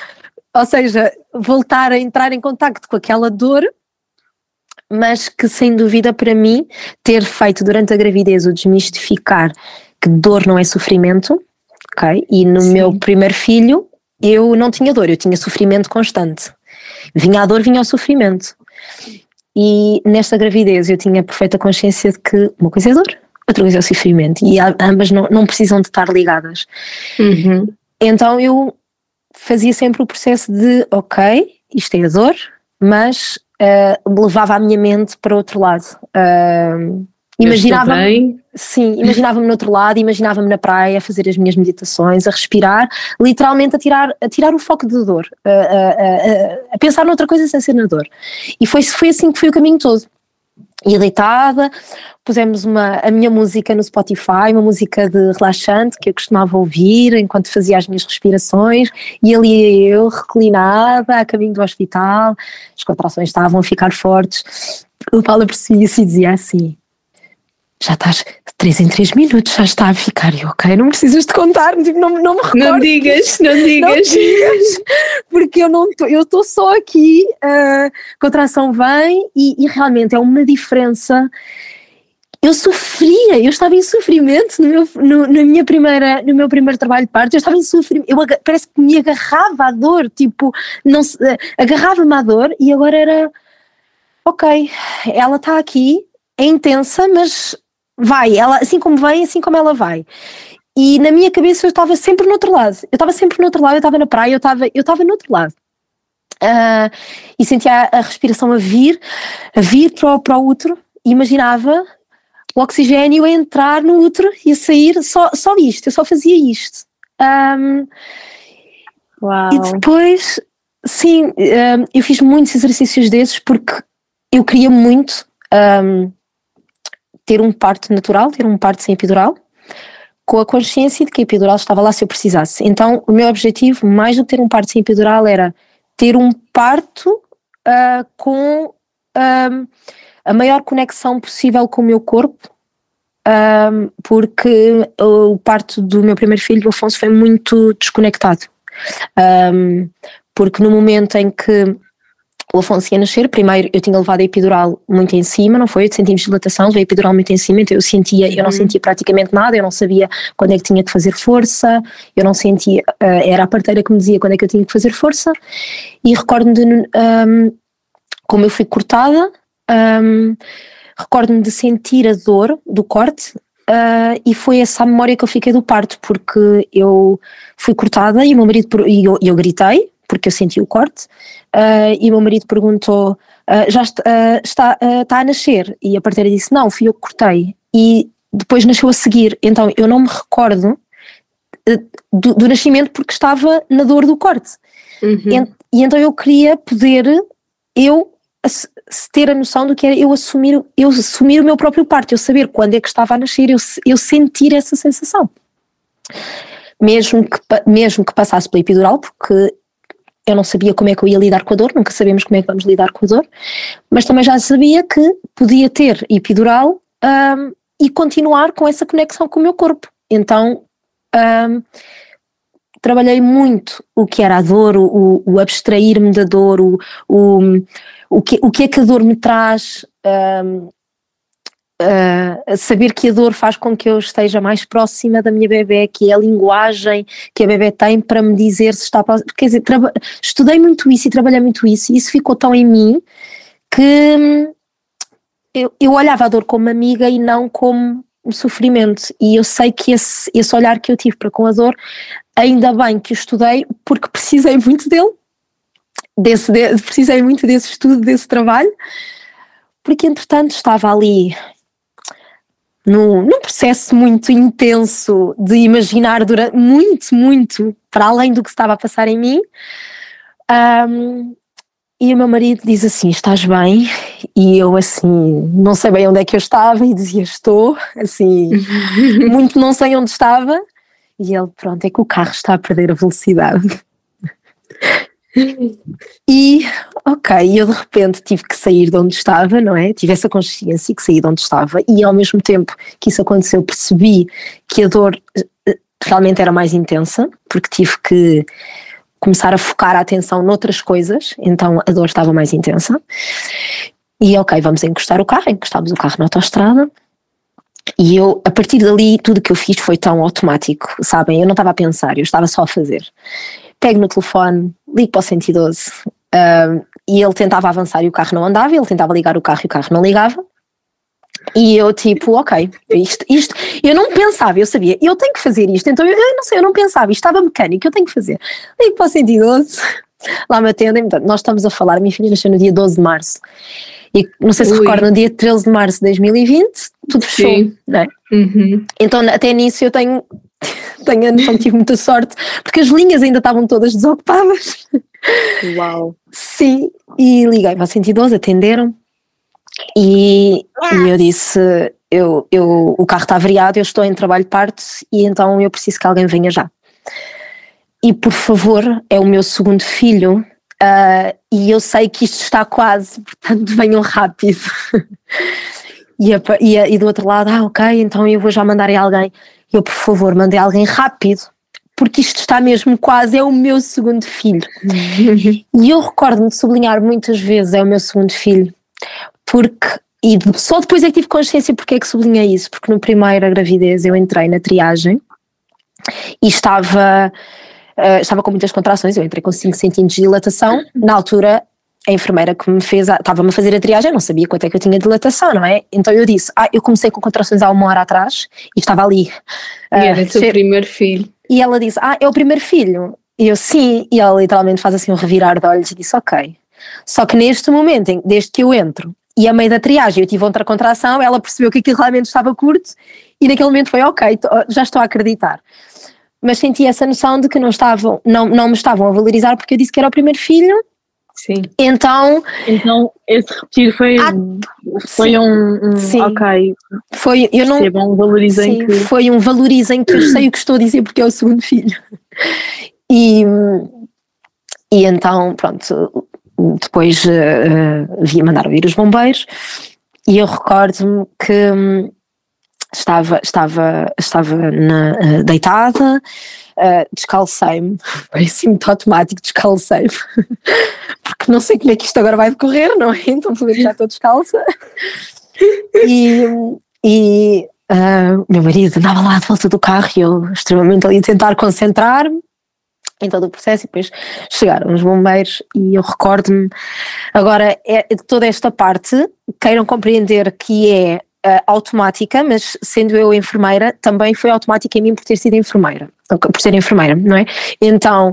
Speaker 1: Ou seja, voltar a entrar em contacto com aquela dor, mas que sem dúvida para mim, ter feito durante a gravidez o desmistificar que dor não é sofrimento, ok? E no Sim. meu primeiro filho eu não tinha dor, eu tinha sofrimento constante. Vinha a dor, vinha o sofrimento. E nesta gravidez eu tinha perfeita consciência de que uma coisa é dor, outra coisa é o sofrimento, e ambas não, não precisam de estar ligadas. Uhum. Então eu fazia sempre o processo de, ok, isto é a dor, mas uh, levava a minha mente para outro lado. Uh, imaginava sim, imaginava-me no outro lado, imaginava-me na praia a fazer as minhas meditações, a respirar, literalmente a tirar, a tirar o foco da dor, a, a, a, a, pensar noutra coisa sem ser na dor. E foi, foi assim que foi o caminho todo. E deitada, pusemos uma, a minha música no Spotify, uma música de relaxante que eu costumava ouvir enquanto fazia as minhas respirações, e ali eu, reclinada, a caminho do hospital, as contrações estavam a ficar fortes. O Paulo aprecia-se e dizia assim: já estás de 3 em 3 minutos, já está a ficar. E ok, não precisas de contar, tipo, não, não me recordo.
Speaker 2: Não digas, não digas. Não digas
Speaker 1: porque eu não estou, eu estou só aqui, a contração vem e, e, realmente é uma diferença. Eu sofria, eu estava em sofrimento no meu, no, na minha primeira, no meu primeiro trabalho de parto, eu estava em sofrimento, eu, parece que me agarrava à dor, tipo, não agarrava-me à dor e agora era, ok, ela está aqui, é intensa, mas vai, ela, assim como vem, assim como ela vai. E na minha cabeça eu estava sempre no outro lado. Eu estava sempre no outro lado, eu estava na praia, eu estava, eu estava no outro lado. Uh, e sentia a, a, respiração a vir, a vir para o, para o útero, e imaginava o oxigênio a entrar no útero e a sair, só, só isto, eu só fazia isto. Um. E depois, sim, um, eu fiz muitos exercícios desses porque eu queria muito um, ter um parto natural, ter um parto sem epidural, com a consciência de que a epidural estava lá se eu precisasse. Então, o meu objetivo, mais do que ter um parto sem epidural, era ter um parto uh, com uh, a maior conexão possível com o meu corpo, uh, porque o parto do meu primeiro filho, Afonso, foi muito desconectado. porque no momento em que o Afonso ia nascer, primeiro eu tinha levado a epidural muito em cima, não foi? 8 centímetros de dilatação, veio a epidural muito em cima, então eu sentia, eu não uhum. sentia praticamente nada, eu não sabia quando é que tinha que fazer força, eu não sentia, uh, era a parteira que me dizia quando é que eu tinha que fazer força, e recordo-me de, um, como eu fui cortada, um, recordo-me de sentir a dor do corte, Uh, e foi essa a memória que eu fiquei do parto, porque eu fui cortada e o meu marido, e eu, eu gritei, porque eu senti o corte, uh, e o meu marido perguntou: uh, já está, uh, está, está, a nascer? E a parteira disse: Não, fui eu que cortei. E depois nasceu a seguir. Então eu não me recordo do, do, nascimento porque estava na dor do corte. Uhum. E, e, então eu queria poder, eu ter a noção do que era eu assumir, eu assumir o meu próprio parto, eu saber quando é que estava a nascer, eu, eu sentir essa sensação. Mesmo que, mesmo que passasse pela epidural, porque eu não sabia como é que eu ia lidar com a dor, nunca sabemos como é que vamos lidar com a dor, mas também já sabia que podia ter epidural um, e continuar com essa conexão com o meu corpo. Então um, trabalhei muito o que era a dor, o, o abstrair-me da dor, o, o, o, que, o que é que a dor me traz. Um, saber que a dor faz com que eu esteja mais próxima da minha bebê, que é a linguagem que a bebê tem para me dizer se está próxima. Quer dizer, estudei muito isso e trabalhei muito isso, e isso ficou tão em mim que hum, eu, eu olhava a dor como amiga e não como um sofrimento. E eu sei que esse, esse olhar que eu tive para com a dor, ainda bem que o estudei, porque precisei muito dele. Desse, de, precisei muito desse estudo, desse trabalho, porque entretanto estava ali num, num processo muito intenso de imaginar durante, muito, muito para além do que estava a passar em mim. Um, e o meu marido diz assim: Estás bem? E eu, assim, não sei bem onde é que eu estava, e dizia: Estou, assim, muito não sei onde estava. E ele, pronto, é que o carro está a perder a velocidade. E, ok, eu de repente tive que sair de onde estava, não é? Tive essa consciência que saí de onde estava, e ao mesmo tempo que isso aconteceu, percebi que a dor eh, realmente era mais intensa, porque tive que começar a focar a atenção noutras coisas, então a dor estava mais intensa. E ok, vamos encostar o carro, encostámos o carro na autostrada. E eu, a partir dali, tudo que eu fiz foi tão automático, sabem? Eu não estava a pensar, eu estava só a fazer. Pego no telefone, ligo para o 112 uh, e ele tentava avançar e o carro não andava, ele tentava ligar o carro e o carro não ligava. E eu tipo, ok, isto, isto, eu não pensava, eu sabia, eu tenho que fazer isto, então eu, eu não sei, eu não pensava, isto estava mecânico, eu tenho que fazer. Ligo para o 112, lá me atendem, nós estamos a falar, minha filha nasceu no dia 12 de março, e não sei se recordam, no dia 13 de março de 2020, tudo fechou, Sim. não é? Uhum. Então até nisso eu tenho, tenho a noção que tive muita sorte, porque as linhas ainda estavam todas desocupadas.
Speaker 3: Uau!
Speaker 1: Sim, e liguei para o 112, atenderam, e, e eu disse: eu, eu, o carro está avariado, eu estou em trabalho de parte e então eu preciso que alguém venha já. E por favor, é o meu segundo filho uh, e eu sei que isto está quase, portanto venham rápido. e, a, e, a, e, do outro lado, ah, ok, então eu vou já mandar aí alguém. Eu, por favor, mandei alguém rápido, porque isto está mesmo quase, é o meu segundo filho. e eu recordo-me de sublinhar muitas vezes: é o meu segundo filho, porque e só depois é que tive consciência porque é que sublinhei isso, porque no primeiro a gravidez eu entrei na triagem e estava, uh, estava com muitas contrações, eu entrei com 5 centímetros de dilatação, na altura a enfermeira que me fez, estava-me a fazer a triagem, não sabia quanto é que eu tinha de dilatação, não é? Então eu disse, ah, eu comecei com contrações há uma hora atrás e estava ali.
Speaker 2: Uh, e era o teu primeiro filho.
Speaker 1: E ela disse, ah, é o primeiro filho? E eu, sim, e ela literalmente faz assim um revirar de olhos e disse, ok. Só que neste momento, desde que eu entro e a meio da triagem eu tive outra contração, ela percebeu que aquilo realmente estava curto e naquele momento foi ok, já estou a acreditar. Mas senti essa noção de que não, estavam, não, não me estavam a valorizar porque eu disse que era o primeiro filho.
Speaker 3: Sim.
Speaker 1: Então.
Speaker 3: Então, esse repetir foi, ah, foi sim, um, um sim. ok.
Speaker 1: Foi, eu não,
Speaker 3: um valorizem sim, que.
Speaker 1: Foi um valorizem que eu sei o que estou a dizer porque é o segundo filho. E, e então, pronto, depois uh, via mandar vir os bombeiros e eu recordo-me que um, estava, estava, estava na, uh, deitada, uh, descalcei-me, parece muito automático, descalcei-me, porque não sei como é que isto agora vai decorrer, não é? Então por já estou descalça. E, e uh, meu marido andava lá de volta do carro e eu extremamente ali a tentar concentrar-me em todo o processo e depois chegaram os bombeiros e eu recordo-me agora é, toda esta parte queiram compreender que é uh, automática, mas sendo eu enfermeira também foi automática em mim por ter sido enfermeira, por ser enfermeira, não é? Então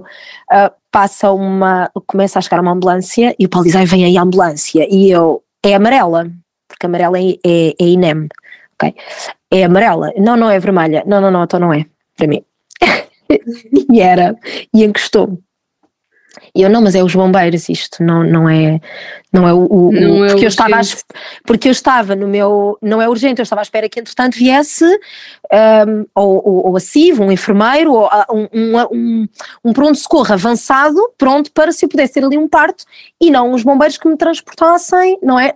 Speaker 1: uh, passa uma, começa a chegar uma ambulância e o Paulo diz, ai vem aí a ambulância e eu, é amarela, porque amarela é, é, é INEM, ok? É amarela, não, não é vermelha, não, não, não, então não é, para mim e era, e encostou. E eu, não, mas é os bombeiros isto, não, não é, não é o, o não porque é eu estava porque eu estava no meu, não é urgente, eu estava à espera que entretanto viesse um, ou, ou, ou a CIV, um enfermeiro, ou um, um, um pronto-socorro avançado, pronto para se eu pudesse ter ali um parto, e não os bombeiros que me transportassem, não é?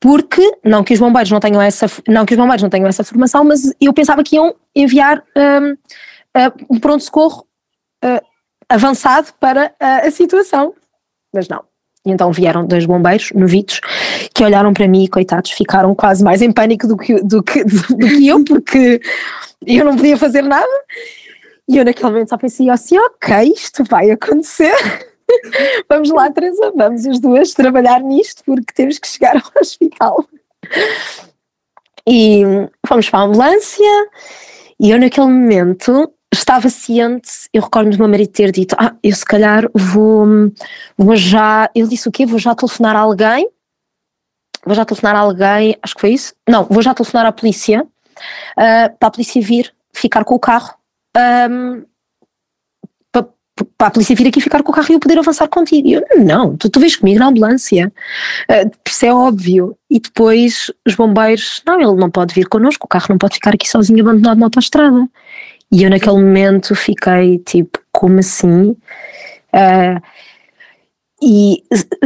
Speaker 1: Porque, não que os bombeiros não tenham essa, não que os bombeiros não tenham essa formação, mas eu pensava que iam enviar um, um pronto-socorro uh, avançado para uh, a situação. Mas não. E então vieram dois bombeiros novitos que olharam para mim e, coitados, ficaram quase mais em pânico do que, do que, do, do que eu, porque eu não podia fazer nada. E eu naquele momento só pensei assim, ok, isto vai acontecer. vamos lá, Teresa, vamos as duas trabalhar nisto porque temos que chegar ao hospital. E fomos para a ambulância e eu naquele momento estava ciente, eu recordo-me do meu marido ter dito, ah, eu se calhar vou, vou já, ele disse o quê? Vou já telefonar a alguém, vou já telefonar a alguém, acho que foi isso, não, vou já telefonar à polícia, uh, para a polícia vir, ficar com o carro, um, para, para a polícia vir aqui ficar com o carro e eu poder avançar contigo. E eu, não, tu, tu vês comigo na ambulância, uh, isso é óbvio. E depois os bombeiros, não, ele não pode vir connosco, o carro não pode ficar aqui sozinho abandonado na autostrada. E eu naquele momento fiquei tipo, como assim? Uh, e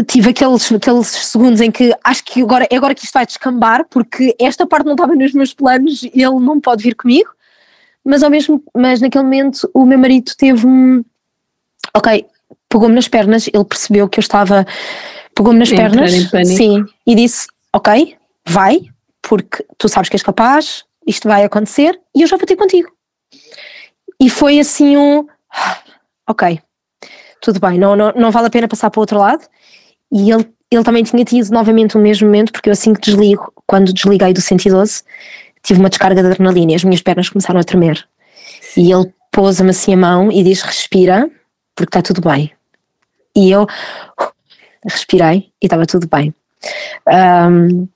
Speaker 1: tive aqueles, aqueles segundos em que acho que agora, é agora que isto vai descambar, porque esta parte não estava nos meus planos, ele não pode vir comigo, mas ao mesmo, mas naquele momento o meu marido teve um, ok, pegou-me nas pernas, ele percebeu que eu estava, pegou-me nas pernas, sim, e disse, ok, vai, porque tu sabes que és capaz, isto vai acontecer e eu já vou ter contigo. E foi assim um. Ok, tudo bem, não, não, não vale a pena passar para o outro lado. E ele, ele também tinha tido novamente o mesmo momento, porque eu assim que desligo, quando desliguei do 112, tive uma descarga de adrenalina e as minhas pernas começaram a tremer. E ele pôs-me assim a mão e diz: Respira, porque está tudo bem. E eu respirei e estava tudo bem. Um,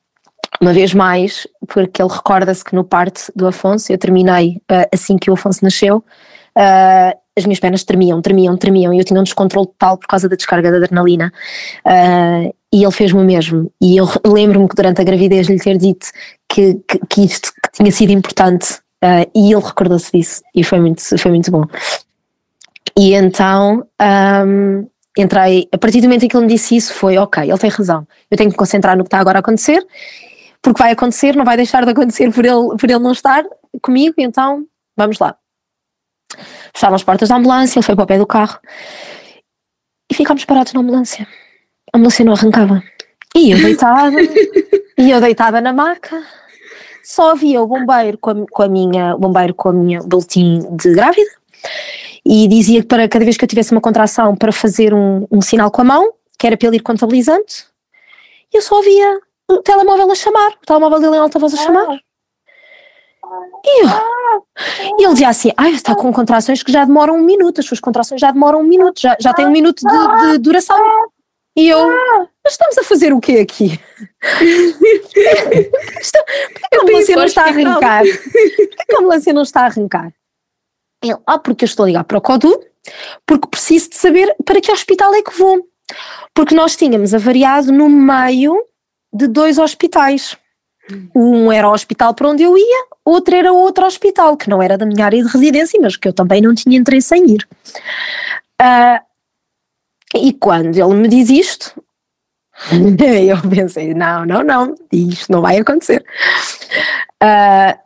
Speaker 1: uma vez mais, porque ele recorda-se que no parte do Afonso, eu terminei uh, assim que o Afonso nasceu, uh, as minhas pernas tremiam, tremiam, tremiam, e eu tinha um descontrole total por causa da descarga da adrenalina. Uh, e ele fez-me o mesmo. E eu lembro-me que durante a gravidez lhe ter dito que, que, que isto que tinha sido importante, e ele recordou-se disso, e foi muito, foi muito bom. E então. Um, entrei, a partir do momento em que ele me disse isso, foi ok, ele tem razão, eu tenho que me concentrar no que está agora a acontecer porque vai acontecer, não vai deixar de acontecer por ele, por ele não estar comigo, então vamos lá. Fecharam as portas da ambulância, ele foi para o pé do carro e ficámos parados na ambulância. A ambulância não arrancava. E eu deitada, e eu deitada na maca, só havia o bombeiro com a, com a minha, o bombeiro com a minha boletim de grávida e dizia que para cada vez que eu tivesse uma contração para fazer um, um sinal com a mão, que era para ele ir contabilizando, eu só ouvia o telemóvel a chamar, o telemóvel dele em alta voz a chamar. Ah. E, eu, e ele dizia assim: ah, está com contrações que já demoram um minuto, as suas contrações já demoram um minuto, já, já tem um minuto de, de duração. E eu, mas estamos a fazer o quê aqui? Porquê que a ambulância não está a arrancar? Porquê que a ambulância não está a arrancar? Ele, ah, porque eu estou a ligar para o CODU, porque preciso de saber para que hospital é que vou. Porque nós tínhamos avariado no meio de dois hospitais. Um era o hospital para onde eu ia, outro era outro hospital, que não era da minha área de residência, mas que eu também não tinha interesse em ir. Uh, e quando ele me diz isto, eu pensei: não, não, não, isto não vai acontecer. Uh,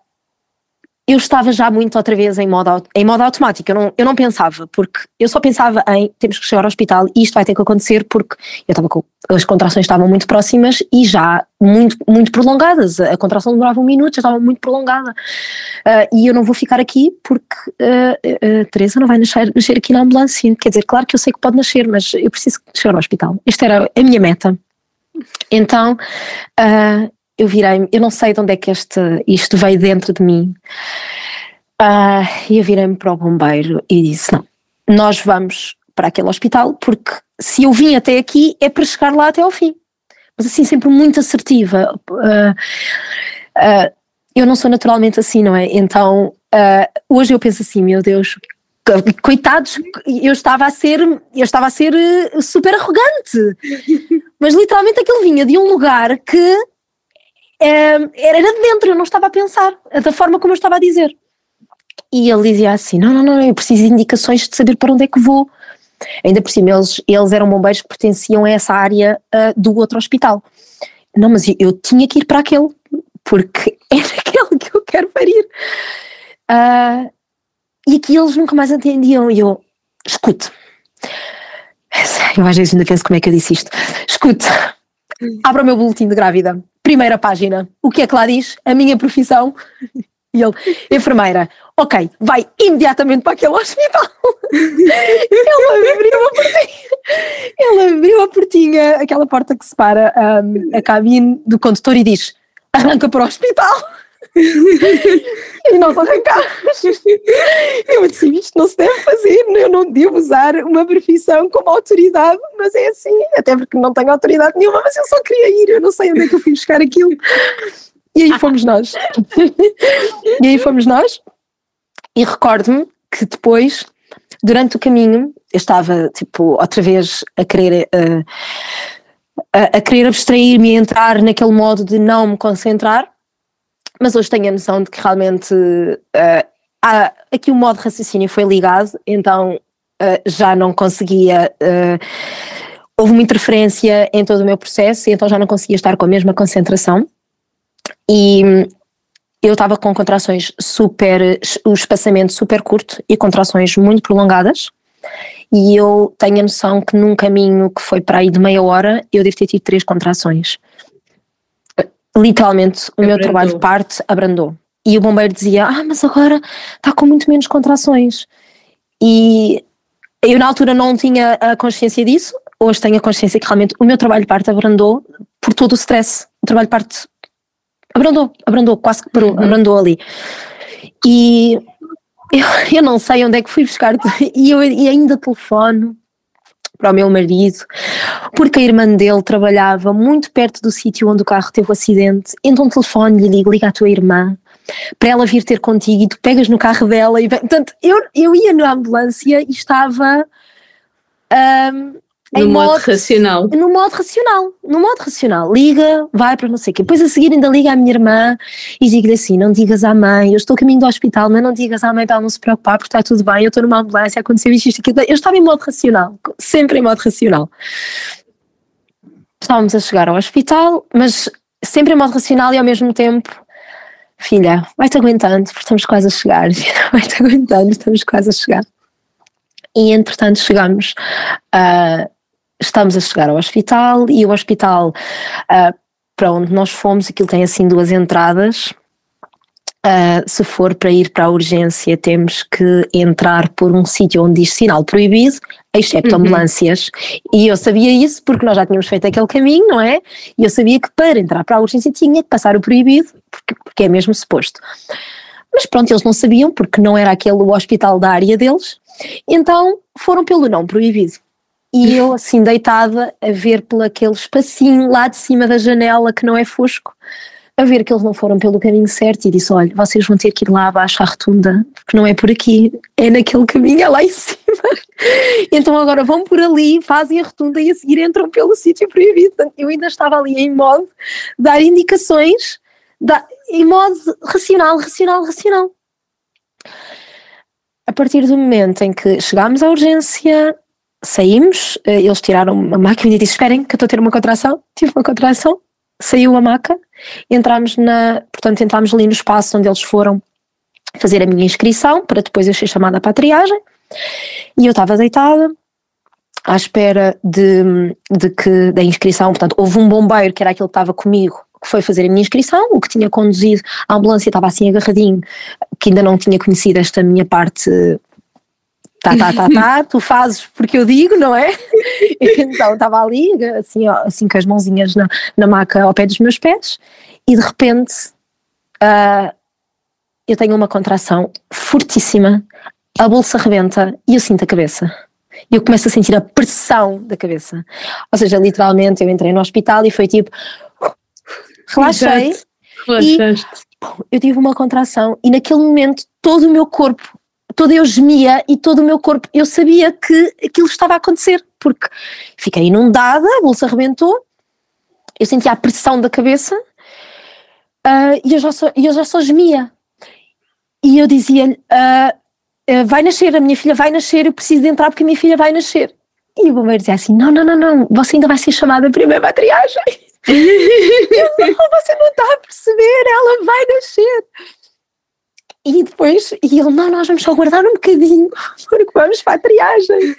Speaker 1: eu estava já muito outra vez em modo, em modo automático, eu não, eu não pensava, porque eu só pensava em temos que chegar ao hospital e isto vai ter que acontecer porque eu estava com, as contrações estavam muito próximas e já muito, muito prolongadas, a contração demorava um minuto, já estava muito prolongada. Uh, e eu não vou ficar aqui porque uh, uh, Teresa não vai nascer, nascer aqui na ambulância, quer dizer, claro que eu sei que pode nascer, mas eu preciso chegar ao hospital, esta era a minha meta. Então, uh, eu virei-me, eu não sei de onde é que este, isto veio dentro de mim. Uh, e eu virei-me para o bombeiro e disse: Não, nós vamos para aquele hospital porque se eu vim até aqui é para chegar lá até ao fim. Mas assim, sempre muito assertiva. Uh, uh, eu não sou naturalmente assim, não é? Então, hoje eu penso assim: Meu Deus, coitados, eu estava a ser, eu estava a ser super arrogante. Mas literalmente aquilo vinha de um lugar que era de dentro, eu não estava a pensar, da forma como eu estava a dizer. E ele dizia assim: Não, não, não, eu preciso de indicações de saber para onde é que vou. Ainda por cima, eles, eles eram bombeiros que pertenciam a essa área uh, do outro hospital. Não, mas eu, eu, tinha que ir para aquele, porque é naquele que eu quero parir. Uh, e aqui eles nunca mais entendiam. E eu, escute, eu às vezes ainda penso como é que eu disse isto. Escute, abra o meu boletim de grávida. Primeira página. O que é que lá diz? A minha profissão. E ele, enfermeira, ok, vai imediatamente para aquele hospital. ele abriu a portinha, ele abriu a portinha, aquela porta que separa um, a cabine do condutor e diz: arranca para o hospital. e nós arrancámos. Eu disse: isto não se deve fazer, eu não devo usar uma profissão como autoridade, mas é assim, até porque não tenho autoridade nenhuma, mas eu só queria ir, eu não sei onde é que eu fui buscar aquilo. E aí fomos nós. e aí fomos nós. E recordo-me que depois, durante o caminho, eu estava, tipo, outra vez a querer. Uh, a, a querer abstrair-me e entrar naquele modo de não me concentrar, mas hoje tenho a noção de que realmente uh, há, aqui o modo de raciocínio foi ligado, então uh, já não conseguia. Uh, houve uma interferência em todo o meu processo e então já não conseguia estar com a mesma concentração. E eu estava com contrações super, o espaçamento super curto e contrações muito prolongadas. E eu tenho a noção que num caminho que foi para aí de meia hora, eu devo ter tido três contrações. Literalmente, o abrandou. meu trabalho de parte abrandou. E o bombeiro dizia: Ah, mas agora está com muito menos contrações. E eu na altura não tinha a consciência disso, hoje tenho a consciência que realmente o meu trabalho de parte abrandou por todo o stress. O trabalho de parte abrandou, abrandou, quase que parou, uhum. abrandou ali. E eu, eu não sei onde é que fui buscar, e eu e ainda telefono para o meu marido, porque a irmã dele trabalhava muito perto do sítio onde o carro teve o acidente, então telefone e lhe digo, liga à tua irmã, para ela vir ter contigo e tu pegas no carro dela e portanto eu, eu ia na ambulância e estava um,
Speaker 2: no modo, modo, racional.
Speaker 1: No modo racional, no modo racional. Liga, vai para não sei o quê. Depois a seguir ainda liga à minha irmã e digo-lhe assim: não digas à mãe, eu estou a caminho do hospital, mas não digas à mãe para ela não se preocupar porque está tudo bem, eu estou numa ambulância, aconteceu isto, isto, aquilo. Eu estava em modo racional, sempre em modo racional. Estávamos a chegar ao hospital, mas sempre em modo racional e ao mesmo tempo, filha, vai-te aguentando, porque estamos quase a chegar, vai-te aguentando, estamos quase a chegar. E entretanto chegamos a estamos a chegar ao hospital e o hospital uh, para onde nós fomos, aquilo tem assim duas entradas. Uh, se for para ir para a urgência, temos que entrar por um sítio onde diz sinal proibido, excepto uhum. ambulâncias. E eu sabia isso porque nós já tínhamos feito aquele caminho, não é? E eu sabia que para entrar para a urgência tinha que passar o proibido, porque, porque é mesmo suposto. Mas pronto, eles não sabiam porque não era aquele o hospital da área deles, então foram pelo não proibido. E eu assim deitada a ver por aquele espacinho lá de cima da janela que não é fosco, a ver que eles não foram pelo caminho certo e disse: Olha, vocês vão ter que ir lá abaixo à rotunda, porque não é por aqui, é naquele caminho, é lá em cima. então agora vão por ali, fazem a rotunda e a seguir entram pelo sítio proibido. Eu ainda estava ali em modo dar indicações, dar, em modo racional, racional, racional. A partir do momento em que chegámos à urgência, saímos, eh, eles tiraram a máquina e disse: Esperem, que eu estou a ter uma contração. Tive uma contração, saiu a maca, entramos na. Portanto, entramos ali no espaço onde eles foram fazer a minha inscrição, para depois eu ser chamada para a triagem. E eu estava deitada, à espera de, de que da inscrição, portanto, houve um bombeiro que era aquele que estava comigo, que foi fazer a minha inscrição, o que tinha conduzido a ambulância estava assim agarradinho, que ainda não tinha conhecido esta minha parte tá, tá, tá, tá, tu fazes porque eu digo, não é? Então estava ali, assim, ó, assim com as mãozinhas na, na maca ao pé dos meus pés, e de repente uh, eu tenho uma contração fortíssima, a bolsa rebenta e eu sinto a cabeça. E eu começo a sentir a pressão da cabeça. Ou seja, literalmente eu entrei no hospital e foi tipo, relaxei. Relaxaste. E eu tive uma contração e naquele momento todo o meu corpo toda eu gemia e todo o meu corpo, eu sabia que aquilo estava a acontecer, porque fiquei inundada, a bolsa arrebentou, eu sentia a pressão da cabeça uh, e eu já, só, eu já só gemia. E eu dizia-lhe: uh, uh, vai nascer, a minha filha vai nascer, eu preciso de entrar porque a minha filha vai nascer. E o bombeiro dizia assim: não, não, não, não, você ainda vai ser chamada primeiro a triagem. eu, não, você não está a perceber, ela vai nascer. E depois, e ele, não, nós vamos só guardar um bocadinho, porque vamos para a triagem.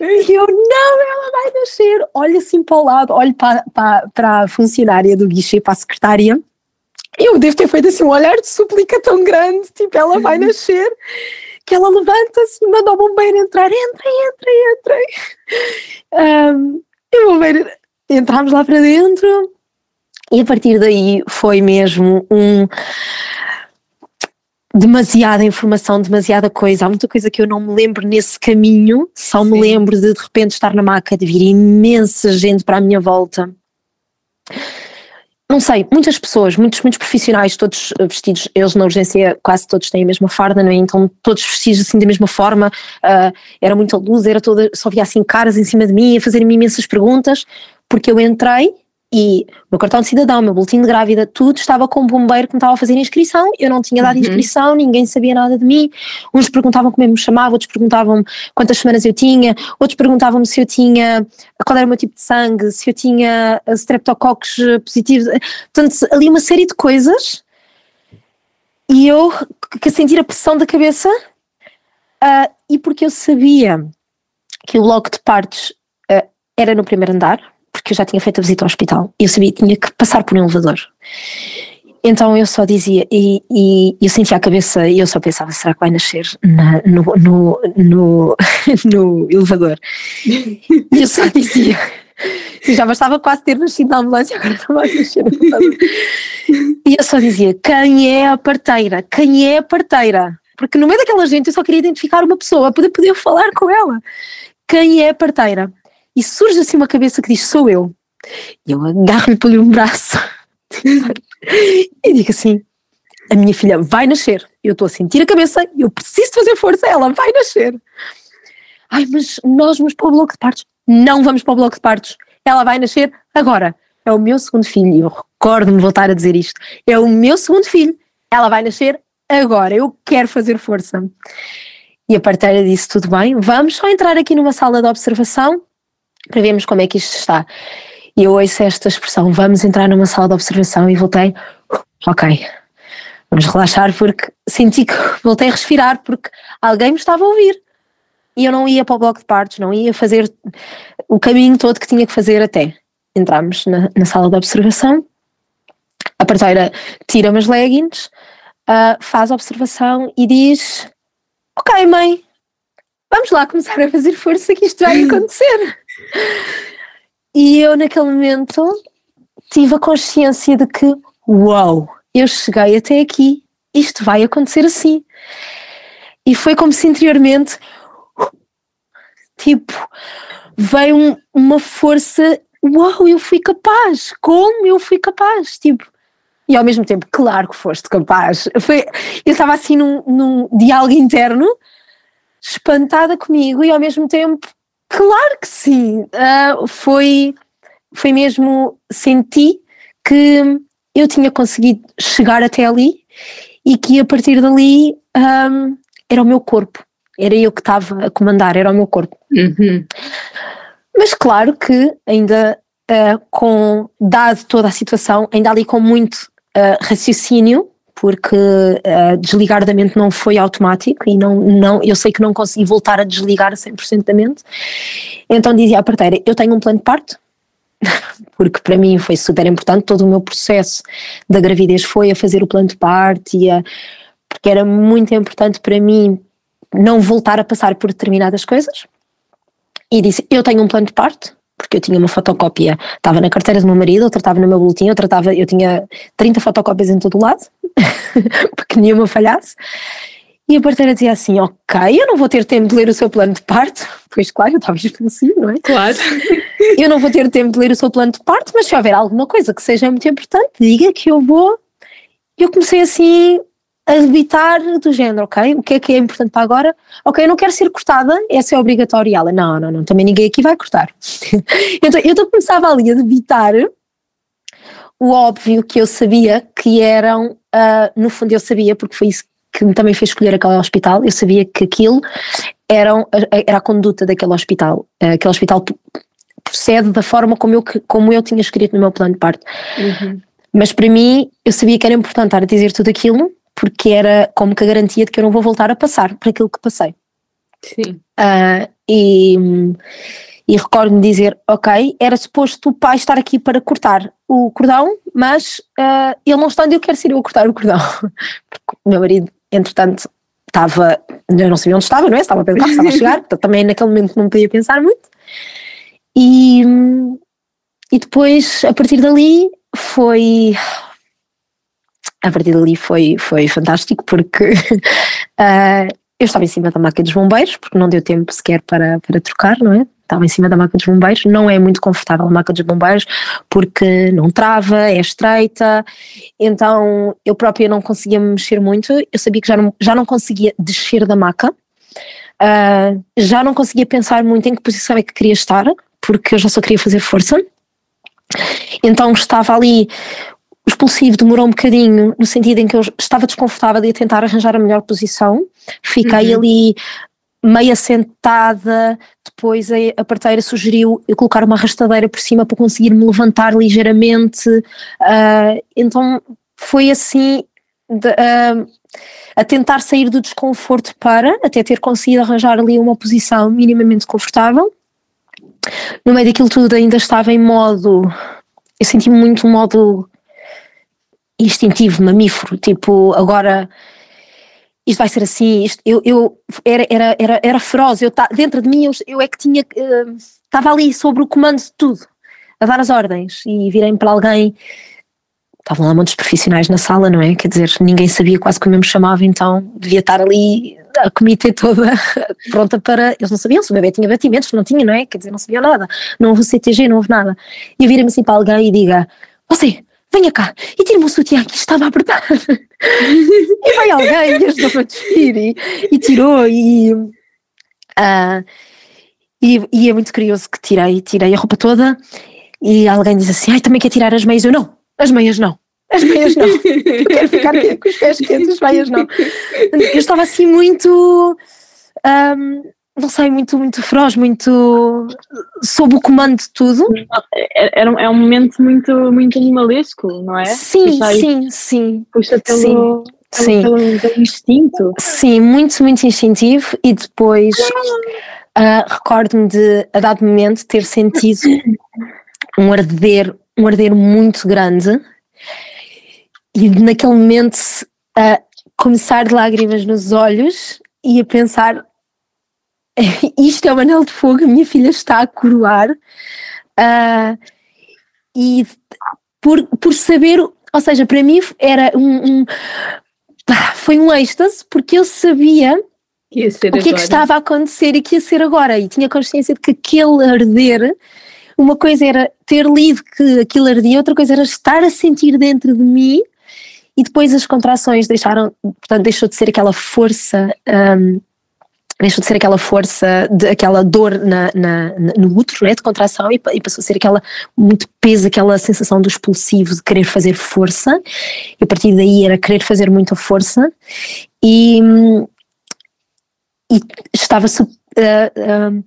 Speaker 1: e eu, não, ela vai nascer. Olho assim para o lado, olho para, para, para a funcionária do guichê, para a secretária. Eu devo ter feito assim um olhar de súplica tão grande, tipo, ela vai nascer, que ela levanta-se e manda o bombeiro entrar, entra, entra, entra. Um, e o bombeiro, entramos lá para dentro, e a partir daí foi mesmo um demasiada informação, demasiada coisa. Há muita coisa que eu não me lembro nesse caminho, só Sim. me lembro de de repente estar na maca, de vir imensa gente para a minha volta. Não sei, muitas pessoas, muitos, muitos profissionais, todos vestidos, eles na urgência quase todos têm a mesma farda, não é? Então todos vestidos assim da mesma forma, uh, era muita luz, era toda, só via assim caras em cima de mim, a fazerem-me imensas perguntas, porque eu entrei e meu cartão de cidadão, meu boletim de grávida, tudo estava com o bombeiro que me estava a fazer inscrição. Eu não tinha dado uhum. inscrição, ninguém sabia nada de mim. Uns perguntavam como eu me chamava, outros perguntavam quantas semanas eu tinha, outros perguntavam-me se eu tinha, qual era o meu tipo de sangue, se eu tinha streptococcus positivos. Portanto, ali uma série de coisas. E eu que sentir a pressão da cabeça, uh, e porque eu sabia que o bloco de partes uh, era no primeiro andar porque eu já tinha feito a visita ao hospital eu sabia que tinha que passar por um elevador. Então eu só dizia, e, e eu sentia a cabeça e eu só pensava: será que vai nascer na, no, no, no, no elevador? E eu só dizia. já bastava quase ter nascido na ambulância, agora não vai nascer no elevador. E eu só dizia: quem é a parteira? Quem é a parteira? Porque no meio daquela gente eu só queria identificar uma pessoa para poder falar com ela. Quem é a parteira? E surge assim uma cabeça que diz: Sou eu. E eu agarro-lhe pelo um braço e digo assim: A minha filha vai nascer. Eu estou a sentir a cabeça, eu preciso fazer força, ela vai nascer. Ai, mas nós vamos para o bloco de partos. Não vamos para o bloco de partos. Ela vai nascer agora. É o meu segundo filho. E eu recordo-me voltar a dizer isto. É o meu segundo filho. Ela vai nascer agora. Eu quero fazer força. E a parteira disse: Tudo bem, vamos só entrar aqui numa sala de observação para vermos como é que isto está. E eu ouço esta expressão, vamos entrar numa sala de observação e voltei, ok, vamos relaxar porque senti que voltei a respirar porque alguém me estava a ouvir. E eu não ia para o bloco de partos, não ia fazer o caminho todo que tinha que fazer até. Entramos na, na sala de observação, a parteira tira-me as leggings, uh, faz a observação e diz: Ok, mãe, vamos lá começar a fazer força que isto vai acontecer. E eu, naquele momento, tive a consciência de que, uau, eu cheguei até aqui, isto vai acontecer assim. E foi como se interiormente, tipo, veio um, uma força, uau, eu fui capaz, como eu fui capaz, tipo. E ao mesmo tempo, claro que foste capaz. Foi, eu estava assim num, num diálogo interno, espantada comigo e ao mesmo tempo Claro que sim. Uh, foi, foi mesmo. Senti que eu tinha conseguido chegar até ali e que a partir dali um, era o meu corpo. Era eu que estava a comandar, era o meu corpo.
Speaker 2: Uhum.
Speaker 1: Mas claro que ainda uh, com, dado toda a situação, ainda ali com muito uh, raciocínio, porque uh, desligar da mente não foi automático e não, não, eu sei que não consegui voltar a desligar a 100% da mente. Então dizia à parteira: Eu tenho um plano de parto, porque para mim foi super importante. Todo o meu processo da gravidez foi a fazer o plano de parto, e a, porque era muito importante para mim não voltar a passar por determinadas coisas. E disse: Eu tenho um plano de parto, porque eu tinha uma fotocópia, estava na carteira do meu marido, outra estava no meu boletim, outra estava, eu tinha 30 fotocópias em todo o lado, porque nenhuma falhasse. E a parteira dizia assim: Ok, eu não vou ter tempo de ler o seu plano de parto. Pois, claro, eu estava assim, não é?
Speaker 2: Claro.
Speaker 1: eu não vou ter tempo de ler o seu plano de parto, mas se houver alguma coisa que seja muito importante, diga que eu vou. Eu comecei assim a debitar do género, ok? O que é que é importante para agora? Ok, eu não quero ser cortada, essa é obrigatória. E ela, não, não, não, também ninguém aqui vai cortar. então eu começava ali a debitar o óbvio que eu sabia que eram, uh, no fundo eu sabia, porque foi isso que me também fez escolher aquele hospital, eu sabia que aquilo eram, era a conduta daquele hospital. Uh, aquele hospital procede da forma como eu, como eu tinha escrito no meu plano de parto.
Speaker 2: Uhum.
Speaker 1: Mas para mim, eu sabia que era importante estar a dizer tudo aquilo porque era como que a garantia de que eu não vou voltar a passar por aquilo que passei.
Speaker 2: Sim.
Speaker 1: Uh, e, e recordo-me dizer: Ok, era suposto o pai estar aqui para cortar o cordão, mas uh, ele não está onde eu quero ser eu a cortar o cordão. Porque o meu marido, entretanto, estava, eu não sabia onde estava, não é? Estava a pensar, estava a chegar, portanto, também naquele momento não podia pensar muito. E, e depois, a partir dali, foi. A partir dali foi, foi fantástico porque uh, eu estava em cima da máquina dos bombeiros, porque não deu tempo sequer para, para trocar, não é? Estava em cima da máquina dos bombeiros, não é muito confortável a máquina dos bombeiros porque não trava, é estreita, então eu própria não conseguia me mexer muito, eu sabia que já não, já não conseguia descer da maca, uh, já não conseguia pensar muito em que posição é que queria estar, porque eu já só queria fazer força, então estava ali o expulsivo demorou um bocadinho, no sentido em que eu estava desconfortável e a tentar arranjar a melhor posição. Fiquei uhum. ali meia sentada, depois a, a parteira sugeriu eu colocar uma arrastadeira por cima para conseguir me levantar ligeiramente. Uh, então foi assim de, uh, a tentar sair do desconforto para até ter conseguido arranjar ali uma posição minimamente confortável. No meio daquilo tudo ainda estava em modo, eu senti muito um modo instintivo, mamífero, tipo, agora isto vai ser assim, isto, eu, eu era, era, era, era feroz, eu, dentro de mim eu, eu é que tinha, uh, estava ali sobre o comando de tudo, a dar as ordens e virei para alguém, estavam lá muitos profissionais na sala, não é? Quer dizer, ninguém sabia quase como eu me chamava, então devia estar ali a comitê toda pronta para, eles não sabiam se o bebê tinha batimentos, não tinha, não é? Quer dizer, não sabiam nada, não houve CTG, não houve nada. E eu virei-me assim para alguém e diga, você, venha cá, e tira-me o sutiã que estava a apertar. e vai alguém e ajudou-me a despir e, e, tirou e, uh, e, e, é muito curioso que tirei, tirei a roupa toda e alguém diz assim, ai também quer tirar as meias? Eu não, as meias não. As meias não. quero ficar com os pés quentes, as meias não. Eu estava assim muito. Um, não sei, muito, muito feroz, muito sob o comando de tudo.
Speaker 3: É, é, é um momento muito, muito animalesco, não é?
Speaker 1: Sim, sim, sim.
Speaker 3: Puxa pelo, sim, sim. Pelo, pelo, instinto.
Speaker 1: Sim, muito, muito instintivo e depois uh, recordo-me de, a dado momento, ter sentido um arder, um arder muito grande e naquele momento uh, começar de lágrimas nos olhos e a pensar isto é o anel de fogo, a minha filha está a coroar. Uh, e por, por saber, ou seja, para mim era um, um foi um êxtase, porque eu sabia o que agora. é que estava a acontecer e que ia ser agora, e tinha consciência de que aquele arder, uma coisa era ter lido que aquilo ardia, outra coisa era estar a sentir dentro de mim, e depois as contrações deixaram, portanto, deixou de ser aquela força. Um, deixou de ser aquela força, de, aquela dor na, na, no útero, né, de contração, e, e, passou a ser aquela muito peso, aquela sensação do expulsivo, de querer fazer força, e a partir daí era querer fazer muita força, e, e estava. Uh, uh,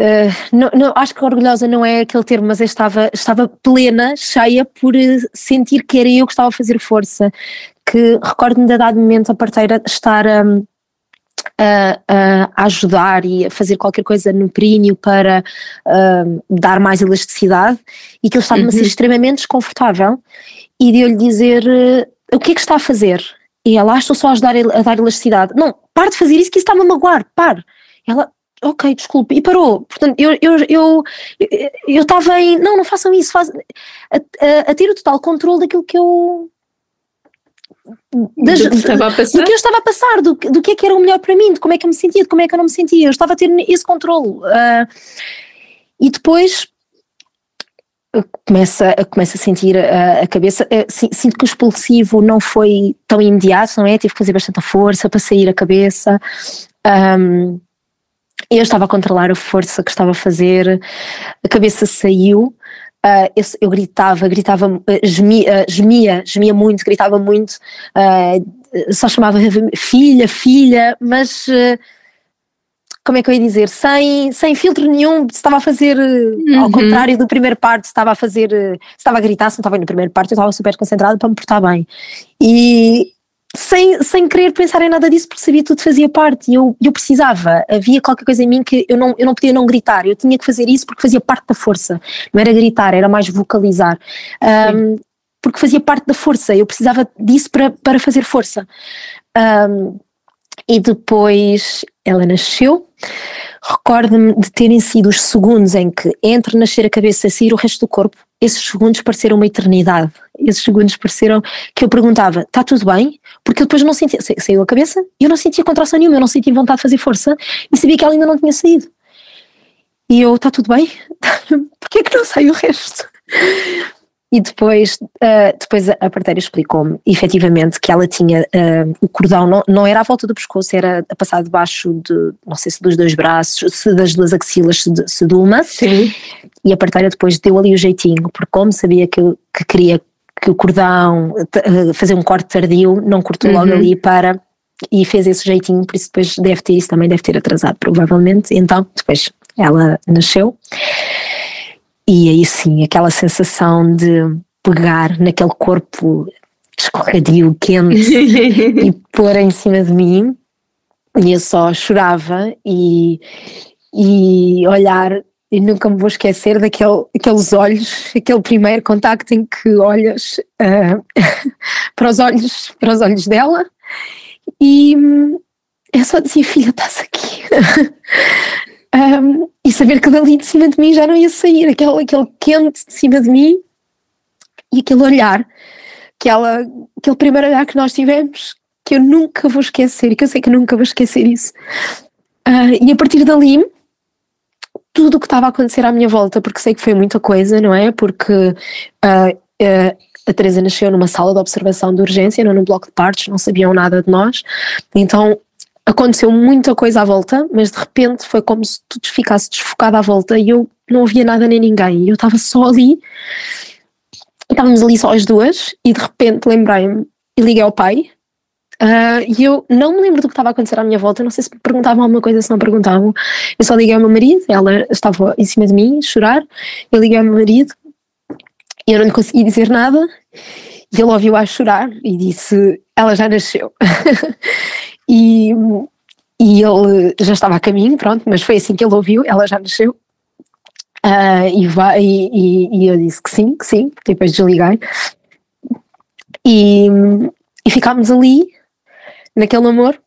Speaker 1: Uh, não, não, acho que orgulhosa não é aquele termo, mas estava, estava plena, cheia, por sentir que era eu que estava a fazer força. Que recordo-me de dado momento a parteira estar um, a, a, ajudar e a fazer qualquer coisa no períneo para uh, dar mais elasticidade e que ele estava-me uhum. a ser extremamente desconfortável e de eu lhe dizer uh, o que é que está a fazer? E ela, ah, estou só a ajudar a, dar elasticidade. Não, pare de fazer isso que isso está-me a magoar, pare. Ela, ok, desculpe, e parou. Portanto, eu eu eu eu estava em, não, não façam isso, faz, a, a, a ter o total controle daquilo que eu
Speaker 2: das, do, que estava a passar.
Speaker 1: do que eu estava a passar, do, do que é que era o melhor para mim, de como é que eu me sentia, de como é que eu não me sentia. Eu estava a ter esse controle. Uh, e depois começa, começa a sentir a, a cabeça, uh, sinto que o expulsivo não foi tão imediato, não é? Tive que fazer bastante força para sair a cabeça. Um, eu estava a controlar a força que estava a fazer, a cabeça saiu, Uh, eu, eu, gritava, gritava, uh, gemia, uh, gemia, gemia muito, gritava muito, só chamava filha, filha, mas como é que eu ia dizer? Sem, sem filtro nenhum, estava a fazer, uhum. ao contrário do primeiro parte, estava a fazer, estava a gritar, se não estava no primeiro parte, eu estava super concentrada para me portar bem. E, sem, sem querer pensar em nada disso, porque sabia que tudo fazia parte e eu, eu precisava. Havia qualquer coisa em mim que eu não, eu não podia não gritar, eu tinha que fazer isso porque fazia parte da força. Não era gritar, era mais vocalizar. Um, porque fazia parte da força, eu precisava disso para, para fazer força. Um, e depois ela nasceu. Recordo-me de terem sido os segundos em que, entre nascer a cabeça e sair o resto do corpo, esses segundos pareceram uma eternidade. Esses segundos pareceram que eu perguntava: está tudo bem? Porque eu depois não sentia, saiu a cabeça e eu não sentia contração nenhuma, eu não sentia vontade de fazer força e sabia que ela ainda não tinha saído. E eu: está tudo bem? Porquê que não sai o resto? E depois, uh, depois a parteira explicou-me, efetivamente, que ela tinha uh, o cordão, não, não era à volta do pescoço, era a passar debaixo de, não sei se dos dois braços, se das duas axilas, se de, se de uma.
Speaker 2: Sim.
Speaker 1: E a parteira depois deu ali o jeitinho, porque como sabia que, que queria que o cordão, uh, fazer um corte tardio, não cortou uhum. logo ali para e fez esse jeitinho, por isso depois deve ter isso também deve ter atrasado provavelmente, então depois ela nasceu e aí sim, aquela sensação de pegar naquele corpo escorregadio, quente e pôr em cima de mim. E eu só chorava e, e olhar, e nunca me vou esquecer daquele, daqueles olhos, aquele primeiro contacto em que olhas uh, para, os olhos, para os olhos dela e é só dizer, filha, estás aqui. Um, e saber que dali de cima de mim já não ia sair, aquele, aquele quente de cima de mim e aquele olhar, aquela, aquele primeiro olhar que nós tivemos, que eu nunca vou esquecer, que eu sei que nunca vou esquecer isso. Uh, e a partir dali, tudo o que estava a acontecer à minha volta, porque sei que foi muita coisa, não é? Porque uh, uh, a Teresa nasceu numa sala de observação de urgência, não num bloco de partos, não sabiam nada de nós, então aconteceu muita coisa à volta, mas de repente foi como se tudo ficasse desfocado à volta e eu não ouvia nada nem ninguém. Eu estava só ali, estávamos ali só as duas, e de repente lembrei-me e liguei ao pai. Uh, e eu não me lembro do que estava a acontecer à minha volta, não sei se perguntavam alguma coisa, se não perguntavam. Eu só liguei ao meu marido, ela estava em cima de mim, a chorar. Eu liguei ao meu marido e eu não lhe consegui dizer nada. E ele ouviu a chorar e disse: Ela já nasceu. E, e ele já estava a caminho, pronto, mas foi assim que ele ouviu, ela já nasceu. Uh, e, vai, e, e, eu disse que sim, que sim, depois desliguei. E, e ficámos ali, naquele namoro.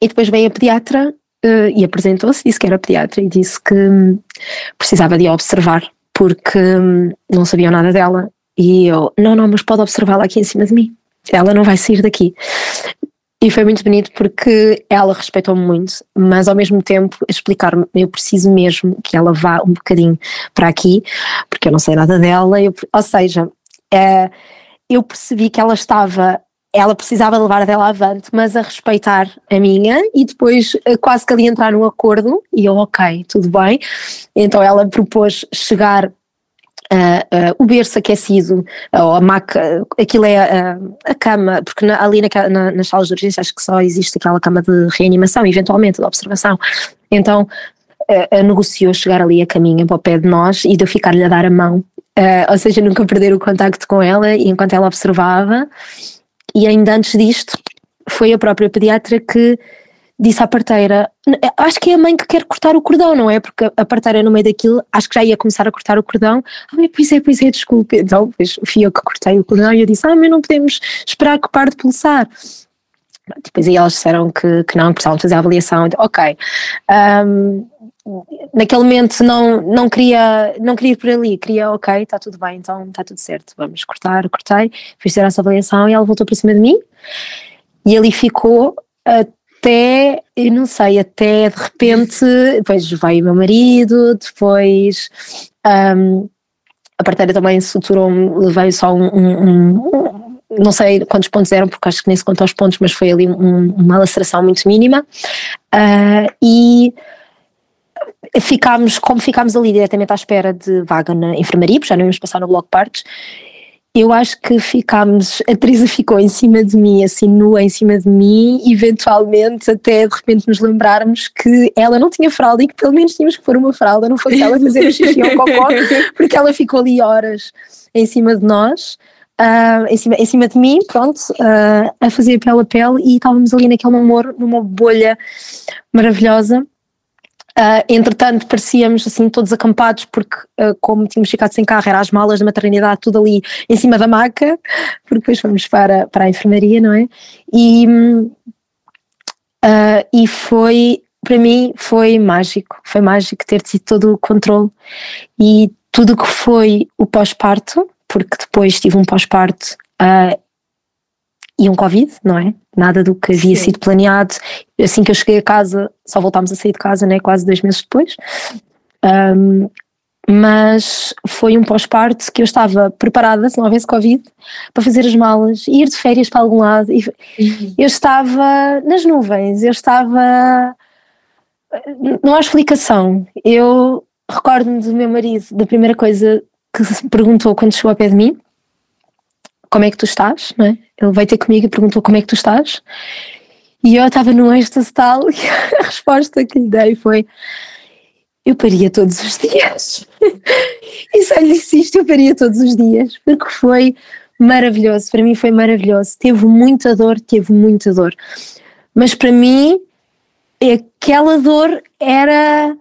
Speaker 1: E depois veio a pediatra uh, e apresentou-se, disse que era pediatra e disse que um, precisava de observar porque um, não sabiam nada dela. E eu, não, não, mas pode observá-la aqui em cima de mim. Ela não vai sair daqui. E foi muito bonito porque ela respeitou-me muito, mas ao mesmo tempo explicar-me, eu preciso mesmo que ela vá um bocadinho para aqui, porque eu não sei nada dela, eu, ou seja, é, eu percebi que ela estava, ela precisava levar dela avante, mas a respeitar a minha e depois eh, quase que ali entrar num acordo e eu, ok, tudo bem. Então ela propôs chegar Uh, uh, o berço aquecido, ou a maca, aquilo é a, a cama, porque na, ali na, na, nas salas de urgência acho que só existe aquela cama de reanimação, eventualmente, de observação. Então negociou chegar ali a caminho para o pé de nós e de eu ficar-lhe a dar a mão, ou seja, nunca perder o contacto com ela enquanto ela observava. E ainda antes disto, foi a própria pediatra que disse à parteira: Acho que é a mãe que quer cortar o cordão, não é? Porque a parteira, no meio daquilo, acho que já ia começar a cortar o cordão. Ah, pois é, pois é, desculpe. Então, pois, fui eu que cortei o cordão e eu disse: Ah, mas não podemos esperar que pare de pulsar. Depois aí elas disseram que, que não, precisavam fazer a avaliação. Ok. Um, naquele momento não, não, queria, não queria ir por ali, queria, ok, está tudo bem, então está tudo certo, vamos cortar, cortei, fiz essa avaliação e ela voltou para cima de mim e ali ficou até, eu não sei, até de repente, depois veio meu marido, depois um, a parteira também suturou-me, levei só um, um, um, não sei quantos pontos eram, porque acho que nem se contou os pontos, mas foi ali uma laceração muito mínima. Uh, e ficámos, como ficámos ali diretamente à espera de vaga na enfermaria, porque já não íamos passar no bloco partes, eu acho que ficámos, a Teresa ficou em cima de mim, assim, nua em cima de mim, eventualmente até de repente nos lembrarmos que ela não tinha fralda e que pelo menos tínhamos que pôr uma fralda, não fosse ela fazer o xixi ou cocó, porque ela ficou ali horas em cima de nós. uh, em, cima, em cima de mim, pronto, uh, a fazer pele a pele e estávamos ali naquele namoro, numa bolha maravilhosa. Uh, entretanto, parecíamos assim todos acampados, porque, uh, como tínhamos ficado sem carro, eram as malas da maternidade, tudo ali em cima da maca, porque depois fomos para, para a enfermaria, não é? E, uh, e foi, para mim, foi mágico. Foi mágico ter tido todo o controle e tudo que foi o pós-parto, porque depois tive um pós-parto e um Covid, não é? Nada do que havia Sim. sido planeado. Assim que eu cheguei a casa, só voltámos a sair de casa, né? Quase dois meses depois. Um, mas foi um pós-parto que eu estava preparada, se não houvesse Covid, para fazer as malas, ir de férias para algum lado. E uhum. Eu estava nas nuvens, eu estava. Não há explicação. Eu recordo-me do meu marido, da primeira coisa que se perguntou quando chegou ao pé de mim: Como é que tu estás? Não é? Ele veio ter comigo e perguntou como é que tu estás. E eu estava no êxtase tal e a resposta que lhe dei foi: Eu paria todos os dias. e só lhe disse isto: eu paria todos os dias, porque foi maravilhoso. Para mim foi maravilhoso. Teve muita dor, teve muita dor. Mas para mim, aquela dor era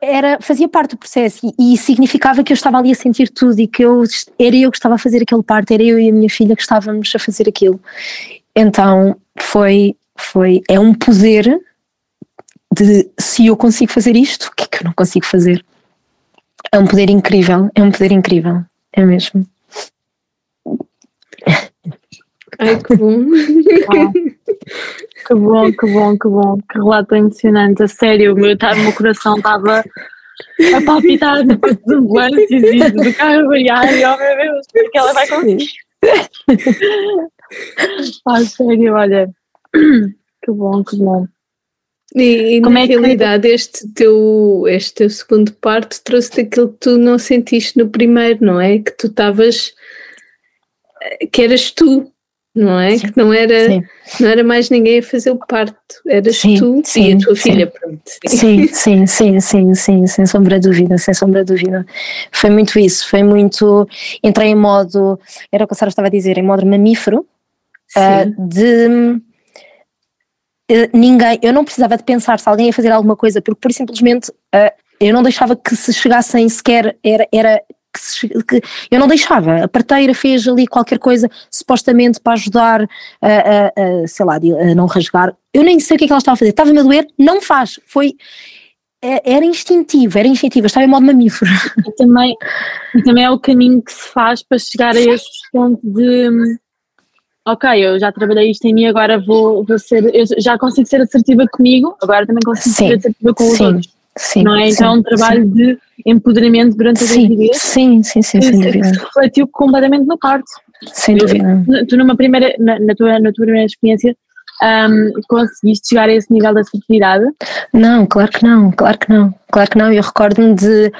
Speaker 1: era, fazia parte do processo e, e, significava que eu estava ali a sentir tudo e que eu, era eu que estava a fazer aquele parto, era eu e a minha filha que estávamos a fazer aquilo. Então foi, foi é um poder de se eu consigo fazer isto, o que é que eu não consigo fazer? É um poder incrível, é um poder incrível, é mesmo.
Speaker 2: Ai, que bom.
Speaker 3: Que bom, que bom, que bom. Que relato emocionante. A sério, o meu, tá, meu coração estava a palpitar dos ambulâncias e do carro. E oh meu Deus, é que ela vai conseguir? ah, sério, olha. Que bom, que bom.
Speaker 2: E, e Como na é realidade, que... este, teu, este teu segundo parto trouxe-te aquilo que tu não sentiste no primeiro, não é? Que tu estavas. que eras tu, não é? Sim. Que não era, não era mais ninguém a fazer o parto, eras sim, tu e a tua filha, pronto.
Speaker 1: Sim, sim, sim, sim, sim, sem sombra de dúvida, sem sombra de dúvida. Foi muito isso, foi muito. Entrei em modo, era o que a Sara estava a dizer, em modo mamífero, uh, de. Uh, ninguém, eu não precisava de pensar se alguém ia fazer alguma coisa, porque por simplesmente uh, eu não deixava que se chegassem sequer, era, era que, que, eu não deixava. A parteira fez ali qualquer coisa supostamente para ajudar a, a, a, sei lá, a não rasgar. Eu nem sei o que é que ela estava a fazer. Estava-me a doer, não faz. Foi. É, era instintivo, era instintivo, estava em modo mamífero.
Speaker 3: E também, e também é o caminho que se faz para chegar a este ponto de ok, eu já trabalhei isto em mim, agora vou, vou ser, eu já consigo ser assertiva comigo, agora também consigo sim, ser assertiva com os sim, outros. Sim, não é? Então é um trabalho sim. de empoderamento durante a gravidez.
Speaker 1: Sim, sim, sim, sem dúvida. Que
Speaker 3: se refletiu completamente no parto.
Speaker 1: Sem dúvida.
Speaker 3: Tu numa primeira, na, na, tua, na tua primeira experiência, um, conseguiste chegar a esse nível de assertividade?
Speaker 1: Não, claro que não, claro que não, claro que não. Eu recordo-me de,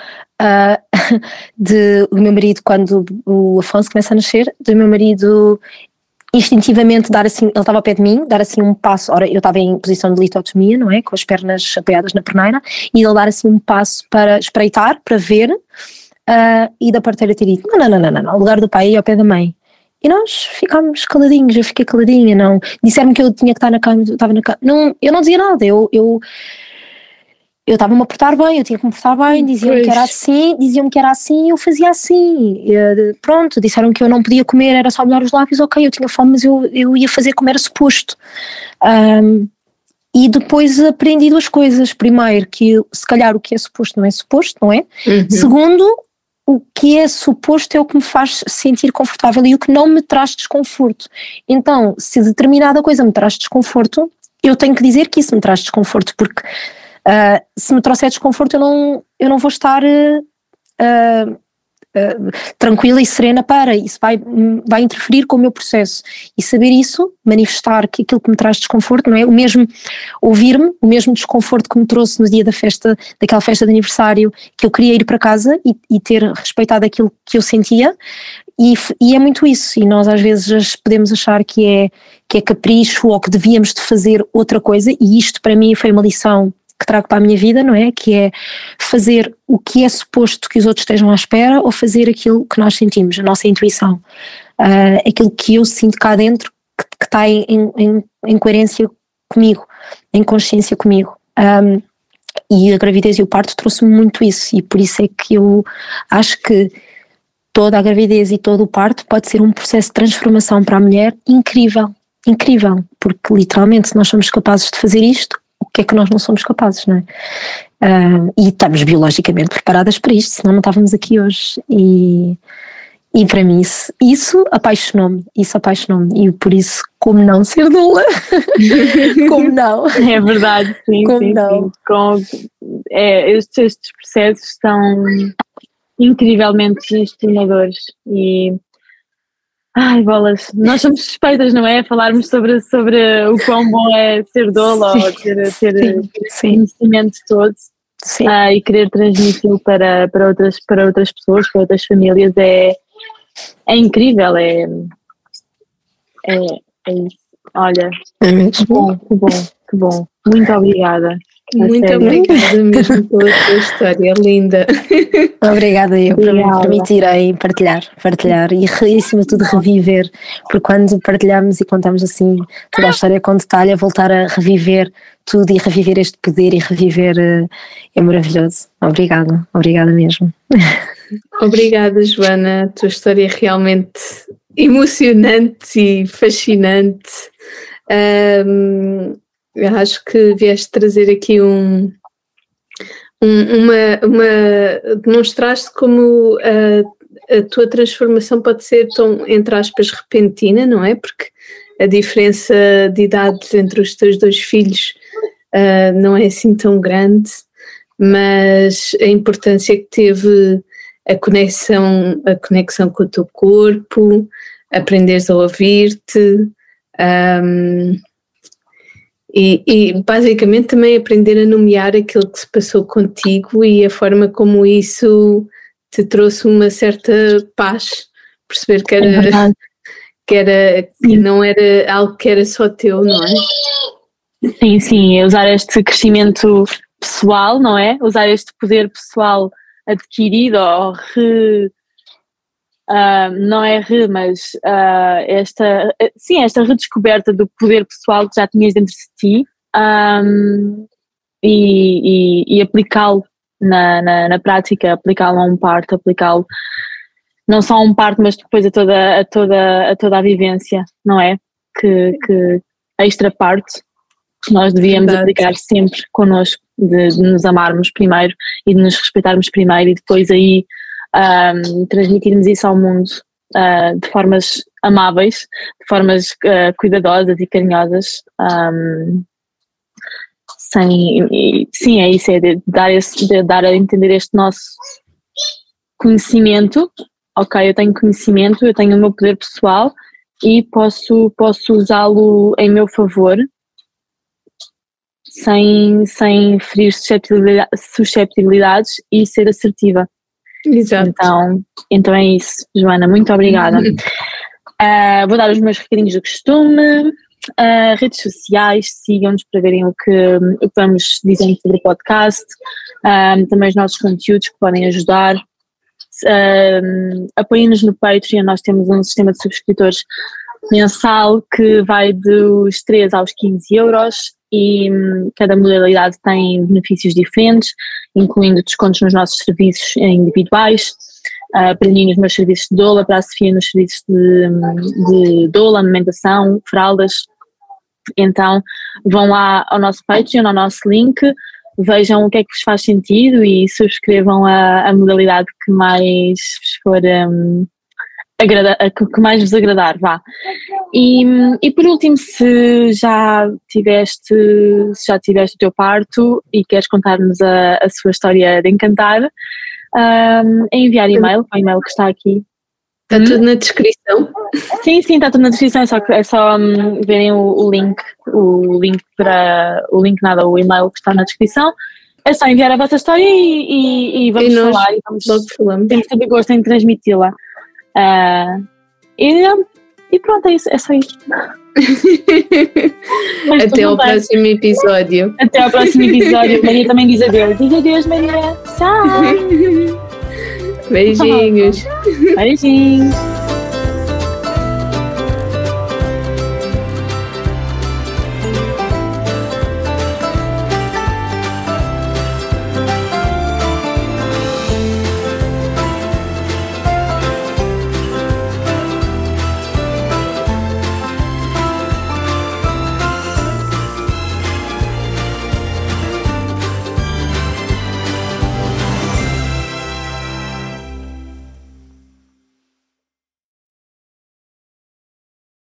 Speaker 1: uh, de o meu marido, quando o Afonso começa a nascer, do meu marido instintivamente dar assim, ele estava ao pé de mim, dar assim um passo, ora eu estava em posição de litotomia, não é, com as pernas apoiadas na perneira, e ele dar assim um passo para espreitar, para ver, uh, e da parteira ter dito, não, não, não, não, não, o lugar do pai é ao pé da mãe. E nós ficámos caladinhos, eu fiquei caladinha, não, disseram-me que eu tinha que estar na cama, estava na cama, não, eu não dizia nada, eu, eu eu estava-me a portar bem, eu tinha que me portar bem, diziam-me que era assim, diziam-me que era assim, eu fazia assim. E, pronto, disseram que eu não podia comer, era só molhar os lábios, ok, eu tinha fome, mas eu, eu ia fazer como era suposto. Um, e depois aprendi duas coisas. Primeiro, que se calhar o que é suposto não é suposto, não é? Uhum. Segundo, o que é suposto é o que me faz sentir confortável e o que não me traz desconforto. Então, se determinada coisa me traz desconforto, eu tenho que dizer que isso me traz desconforto, porque Uh, se me trouxer desconforto, eu não, eu não vou estar uh, uh, tranquila e serena para. Isso vai, vai interferir com o meu processo. E saber isso, manifestar que aquilo que me traz desconforto, não é? O mesmo ouvir-me, o mesmo desconforto que me trouxe no dia da festa, daquela festa de aniversário, que eu queria ir para casa e, e ter respeitado aquilo que eu sentia. E, e, é muito isso, e nós às vezes podemos achar que é, que é capricho ou que devíamos de fazer outra coisa, e isto para mim foi uma lição que trago para a minha vida, não é? Que é fazer o que é suposto que os outros estejam à espera ou fazer aquilo que nós sentimos, a nossa intuição, uh, aquilo que eu sinto cá dentro que, que está em, em, em, coerência comigo, em consciência comigo. Um, e a gravidez e o parto trouxe-me muito isso, e por isso é que eu acho que toda a gravidez e todo o parto pode ser um processo de transformação para a mulher incrível, incrível, porque literalmente se nós somos capazes de fazer isto, que é que nós não somos capazes, não é? Uh, e estamos biologicamente preparadas para isto, senão não estávamos aqui hoje. E, e para mim isso, isso apaixonou-me, isso apaixonou-me. E por isso, como não ser doula? como não?
Speaker 3: É verdade, sim.
Speaker 1: Como
Speaker 3: sim,
Speaker 1: não?
Speaker 3: Sim. Com, é, estes, estes processos são incrivelmente inspiradores e ai bolas, nós somos suspeitas, não é? Falarmos sobre, sobre o quão bom é ser doula ou ter, ter sim, sim. conhecimento todo uh, e querer transmiti-lo para, para, outras, para outras pessoas, para outras famílias é, é incrível, é, é, é isso. Olha,
Speaker 1: é
Speaker 3: que bom, que bom, que bom. Muito obrigada.
Speaker 2: Muito obrigada mesmo pela tua história linda.
Speaker 1: Obrigada eu por me permitirem partilhar, partilhar e, acima de tudo, reviver, porque quando partilhamos e contamos assim toda a história com detalhe, é voltar a reviver tudo e reviver este poder e reviver eh, é maravilhoso. Obrigada, obrigada mesmo.
Speaker 2: Obrigada, Joana. A tua história é realmente emocionante e fascinante. Um, eu acho que vieste trazer aqui um, um uma, uma demonstraste como a, a, tua transformação pode ser tão, entre aspas, repentina, não é? Porque a diferença de idades entre os teus dois filhos uh, não é assim tão grande, mas a importância que teve a conexão, a conexão com o teu corpo, aprenderes a ouvir-te. Um, e, e, basicamente também aprender a nomear aquilo que se passou contigo e a forma como isso te trouxe uma certa paz, perceber que era, é que, era que não era algo que era só teu, não é?
Speaker 3: Sim, sim, é usar este crescimento pessoal, não é? Usar este poder pessoal adquirido ou re, uh, não é re, mas uh, esta, sim, esta redescoberta do poder pessoal que já tinhas dentro de ti um, e, e, e aplicá-lo na, na, na, prática, aplicá-lo a um parto, aplicá-lo não só a um parto, mas depois a toda a, toda, a, toda a vivência, não é? Que, que extra parte nós devíamos Verdade. aplicar sempre connosco, de, de, nos amarmos primeiro e de nos respeitarmos primeiro e depois aí um, transmitirmos isso ao mundo uh, de formas amáveis, de formas uh, cuidadosas e carinhosas. Um, sem, e, sim, é isso, é de dar, esse, de dar a entender este nosso conhecimento. Ok, eu tenho conhecimento, eu tenho o meu poder pessoal e posso, posso usá-lo em meu favor sem, sem ferir susceptibilidades e ser assertiva.
Speaker 2: Exato.
Speaker 3: Então, então é isso, Joana, muito obrigada. Uh, vou dar os meus recadinhos do costume. Uh, redes sociais, sigam-nos para verem o que, o que vamos dizendo sobre o podcast, uh, também os nossos conteúdos que podem ajudar. Uh, Apoiem-nos no Patreon, nós temos um sistema de subscritores mensal que vai dos 3 aos 15 euros e um, cada modalidade tem benefícios diferentes, incluindo descontos nos nossos serviços individuais, uh, para mim nos meus serviços de doula, para a Sofia nos serviços de, de doula, amamentação, fraldas. Então vão lá ao nosso Patreon, ao nosso link, vejam o que é que vos faz sentido e subscrevam a, a modalidade que mais vos for um, agrada, que mais vos agradar, vá. E, e por último, se já tiveste, se já tiveste o teu parto e queres contar-nos a, a sua história de encantar, um, é enviar e-mail, o e-mail que está aqui.
Speaker 2: Está tudo na descrição?
Speaker 3: Sim, sim, está tudo na descrição, é só, é só um, verem o, o, link, o link para o link nada, o e-mail que está na descrição. É só enviar a vossa história e, e, e vamos e falar. E vamos,
Speaker 2: logo falamos.
Speaker 3: Temos todo o gosto em transmiti-la. Uh, e E pronto, é, isso, é só isso.
Speaker 2: Até ao bem. próximo episódio.
Speaker 3: Até ao próximo episódio. Maria também diz adeus. Diz adeus, Maria. Tchau.
Speaker 2: Beijinhos.
Speaker 3: Beijinhos.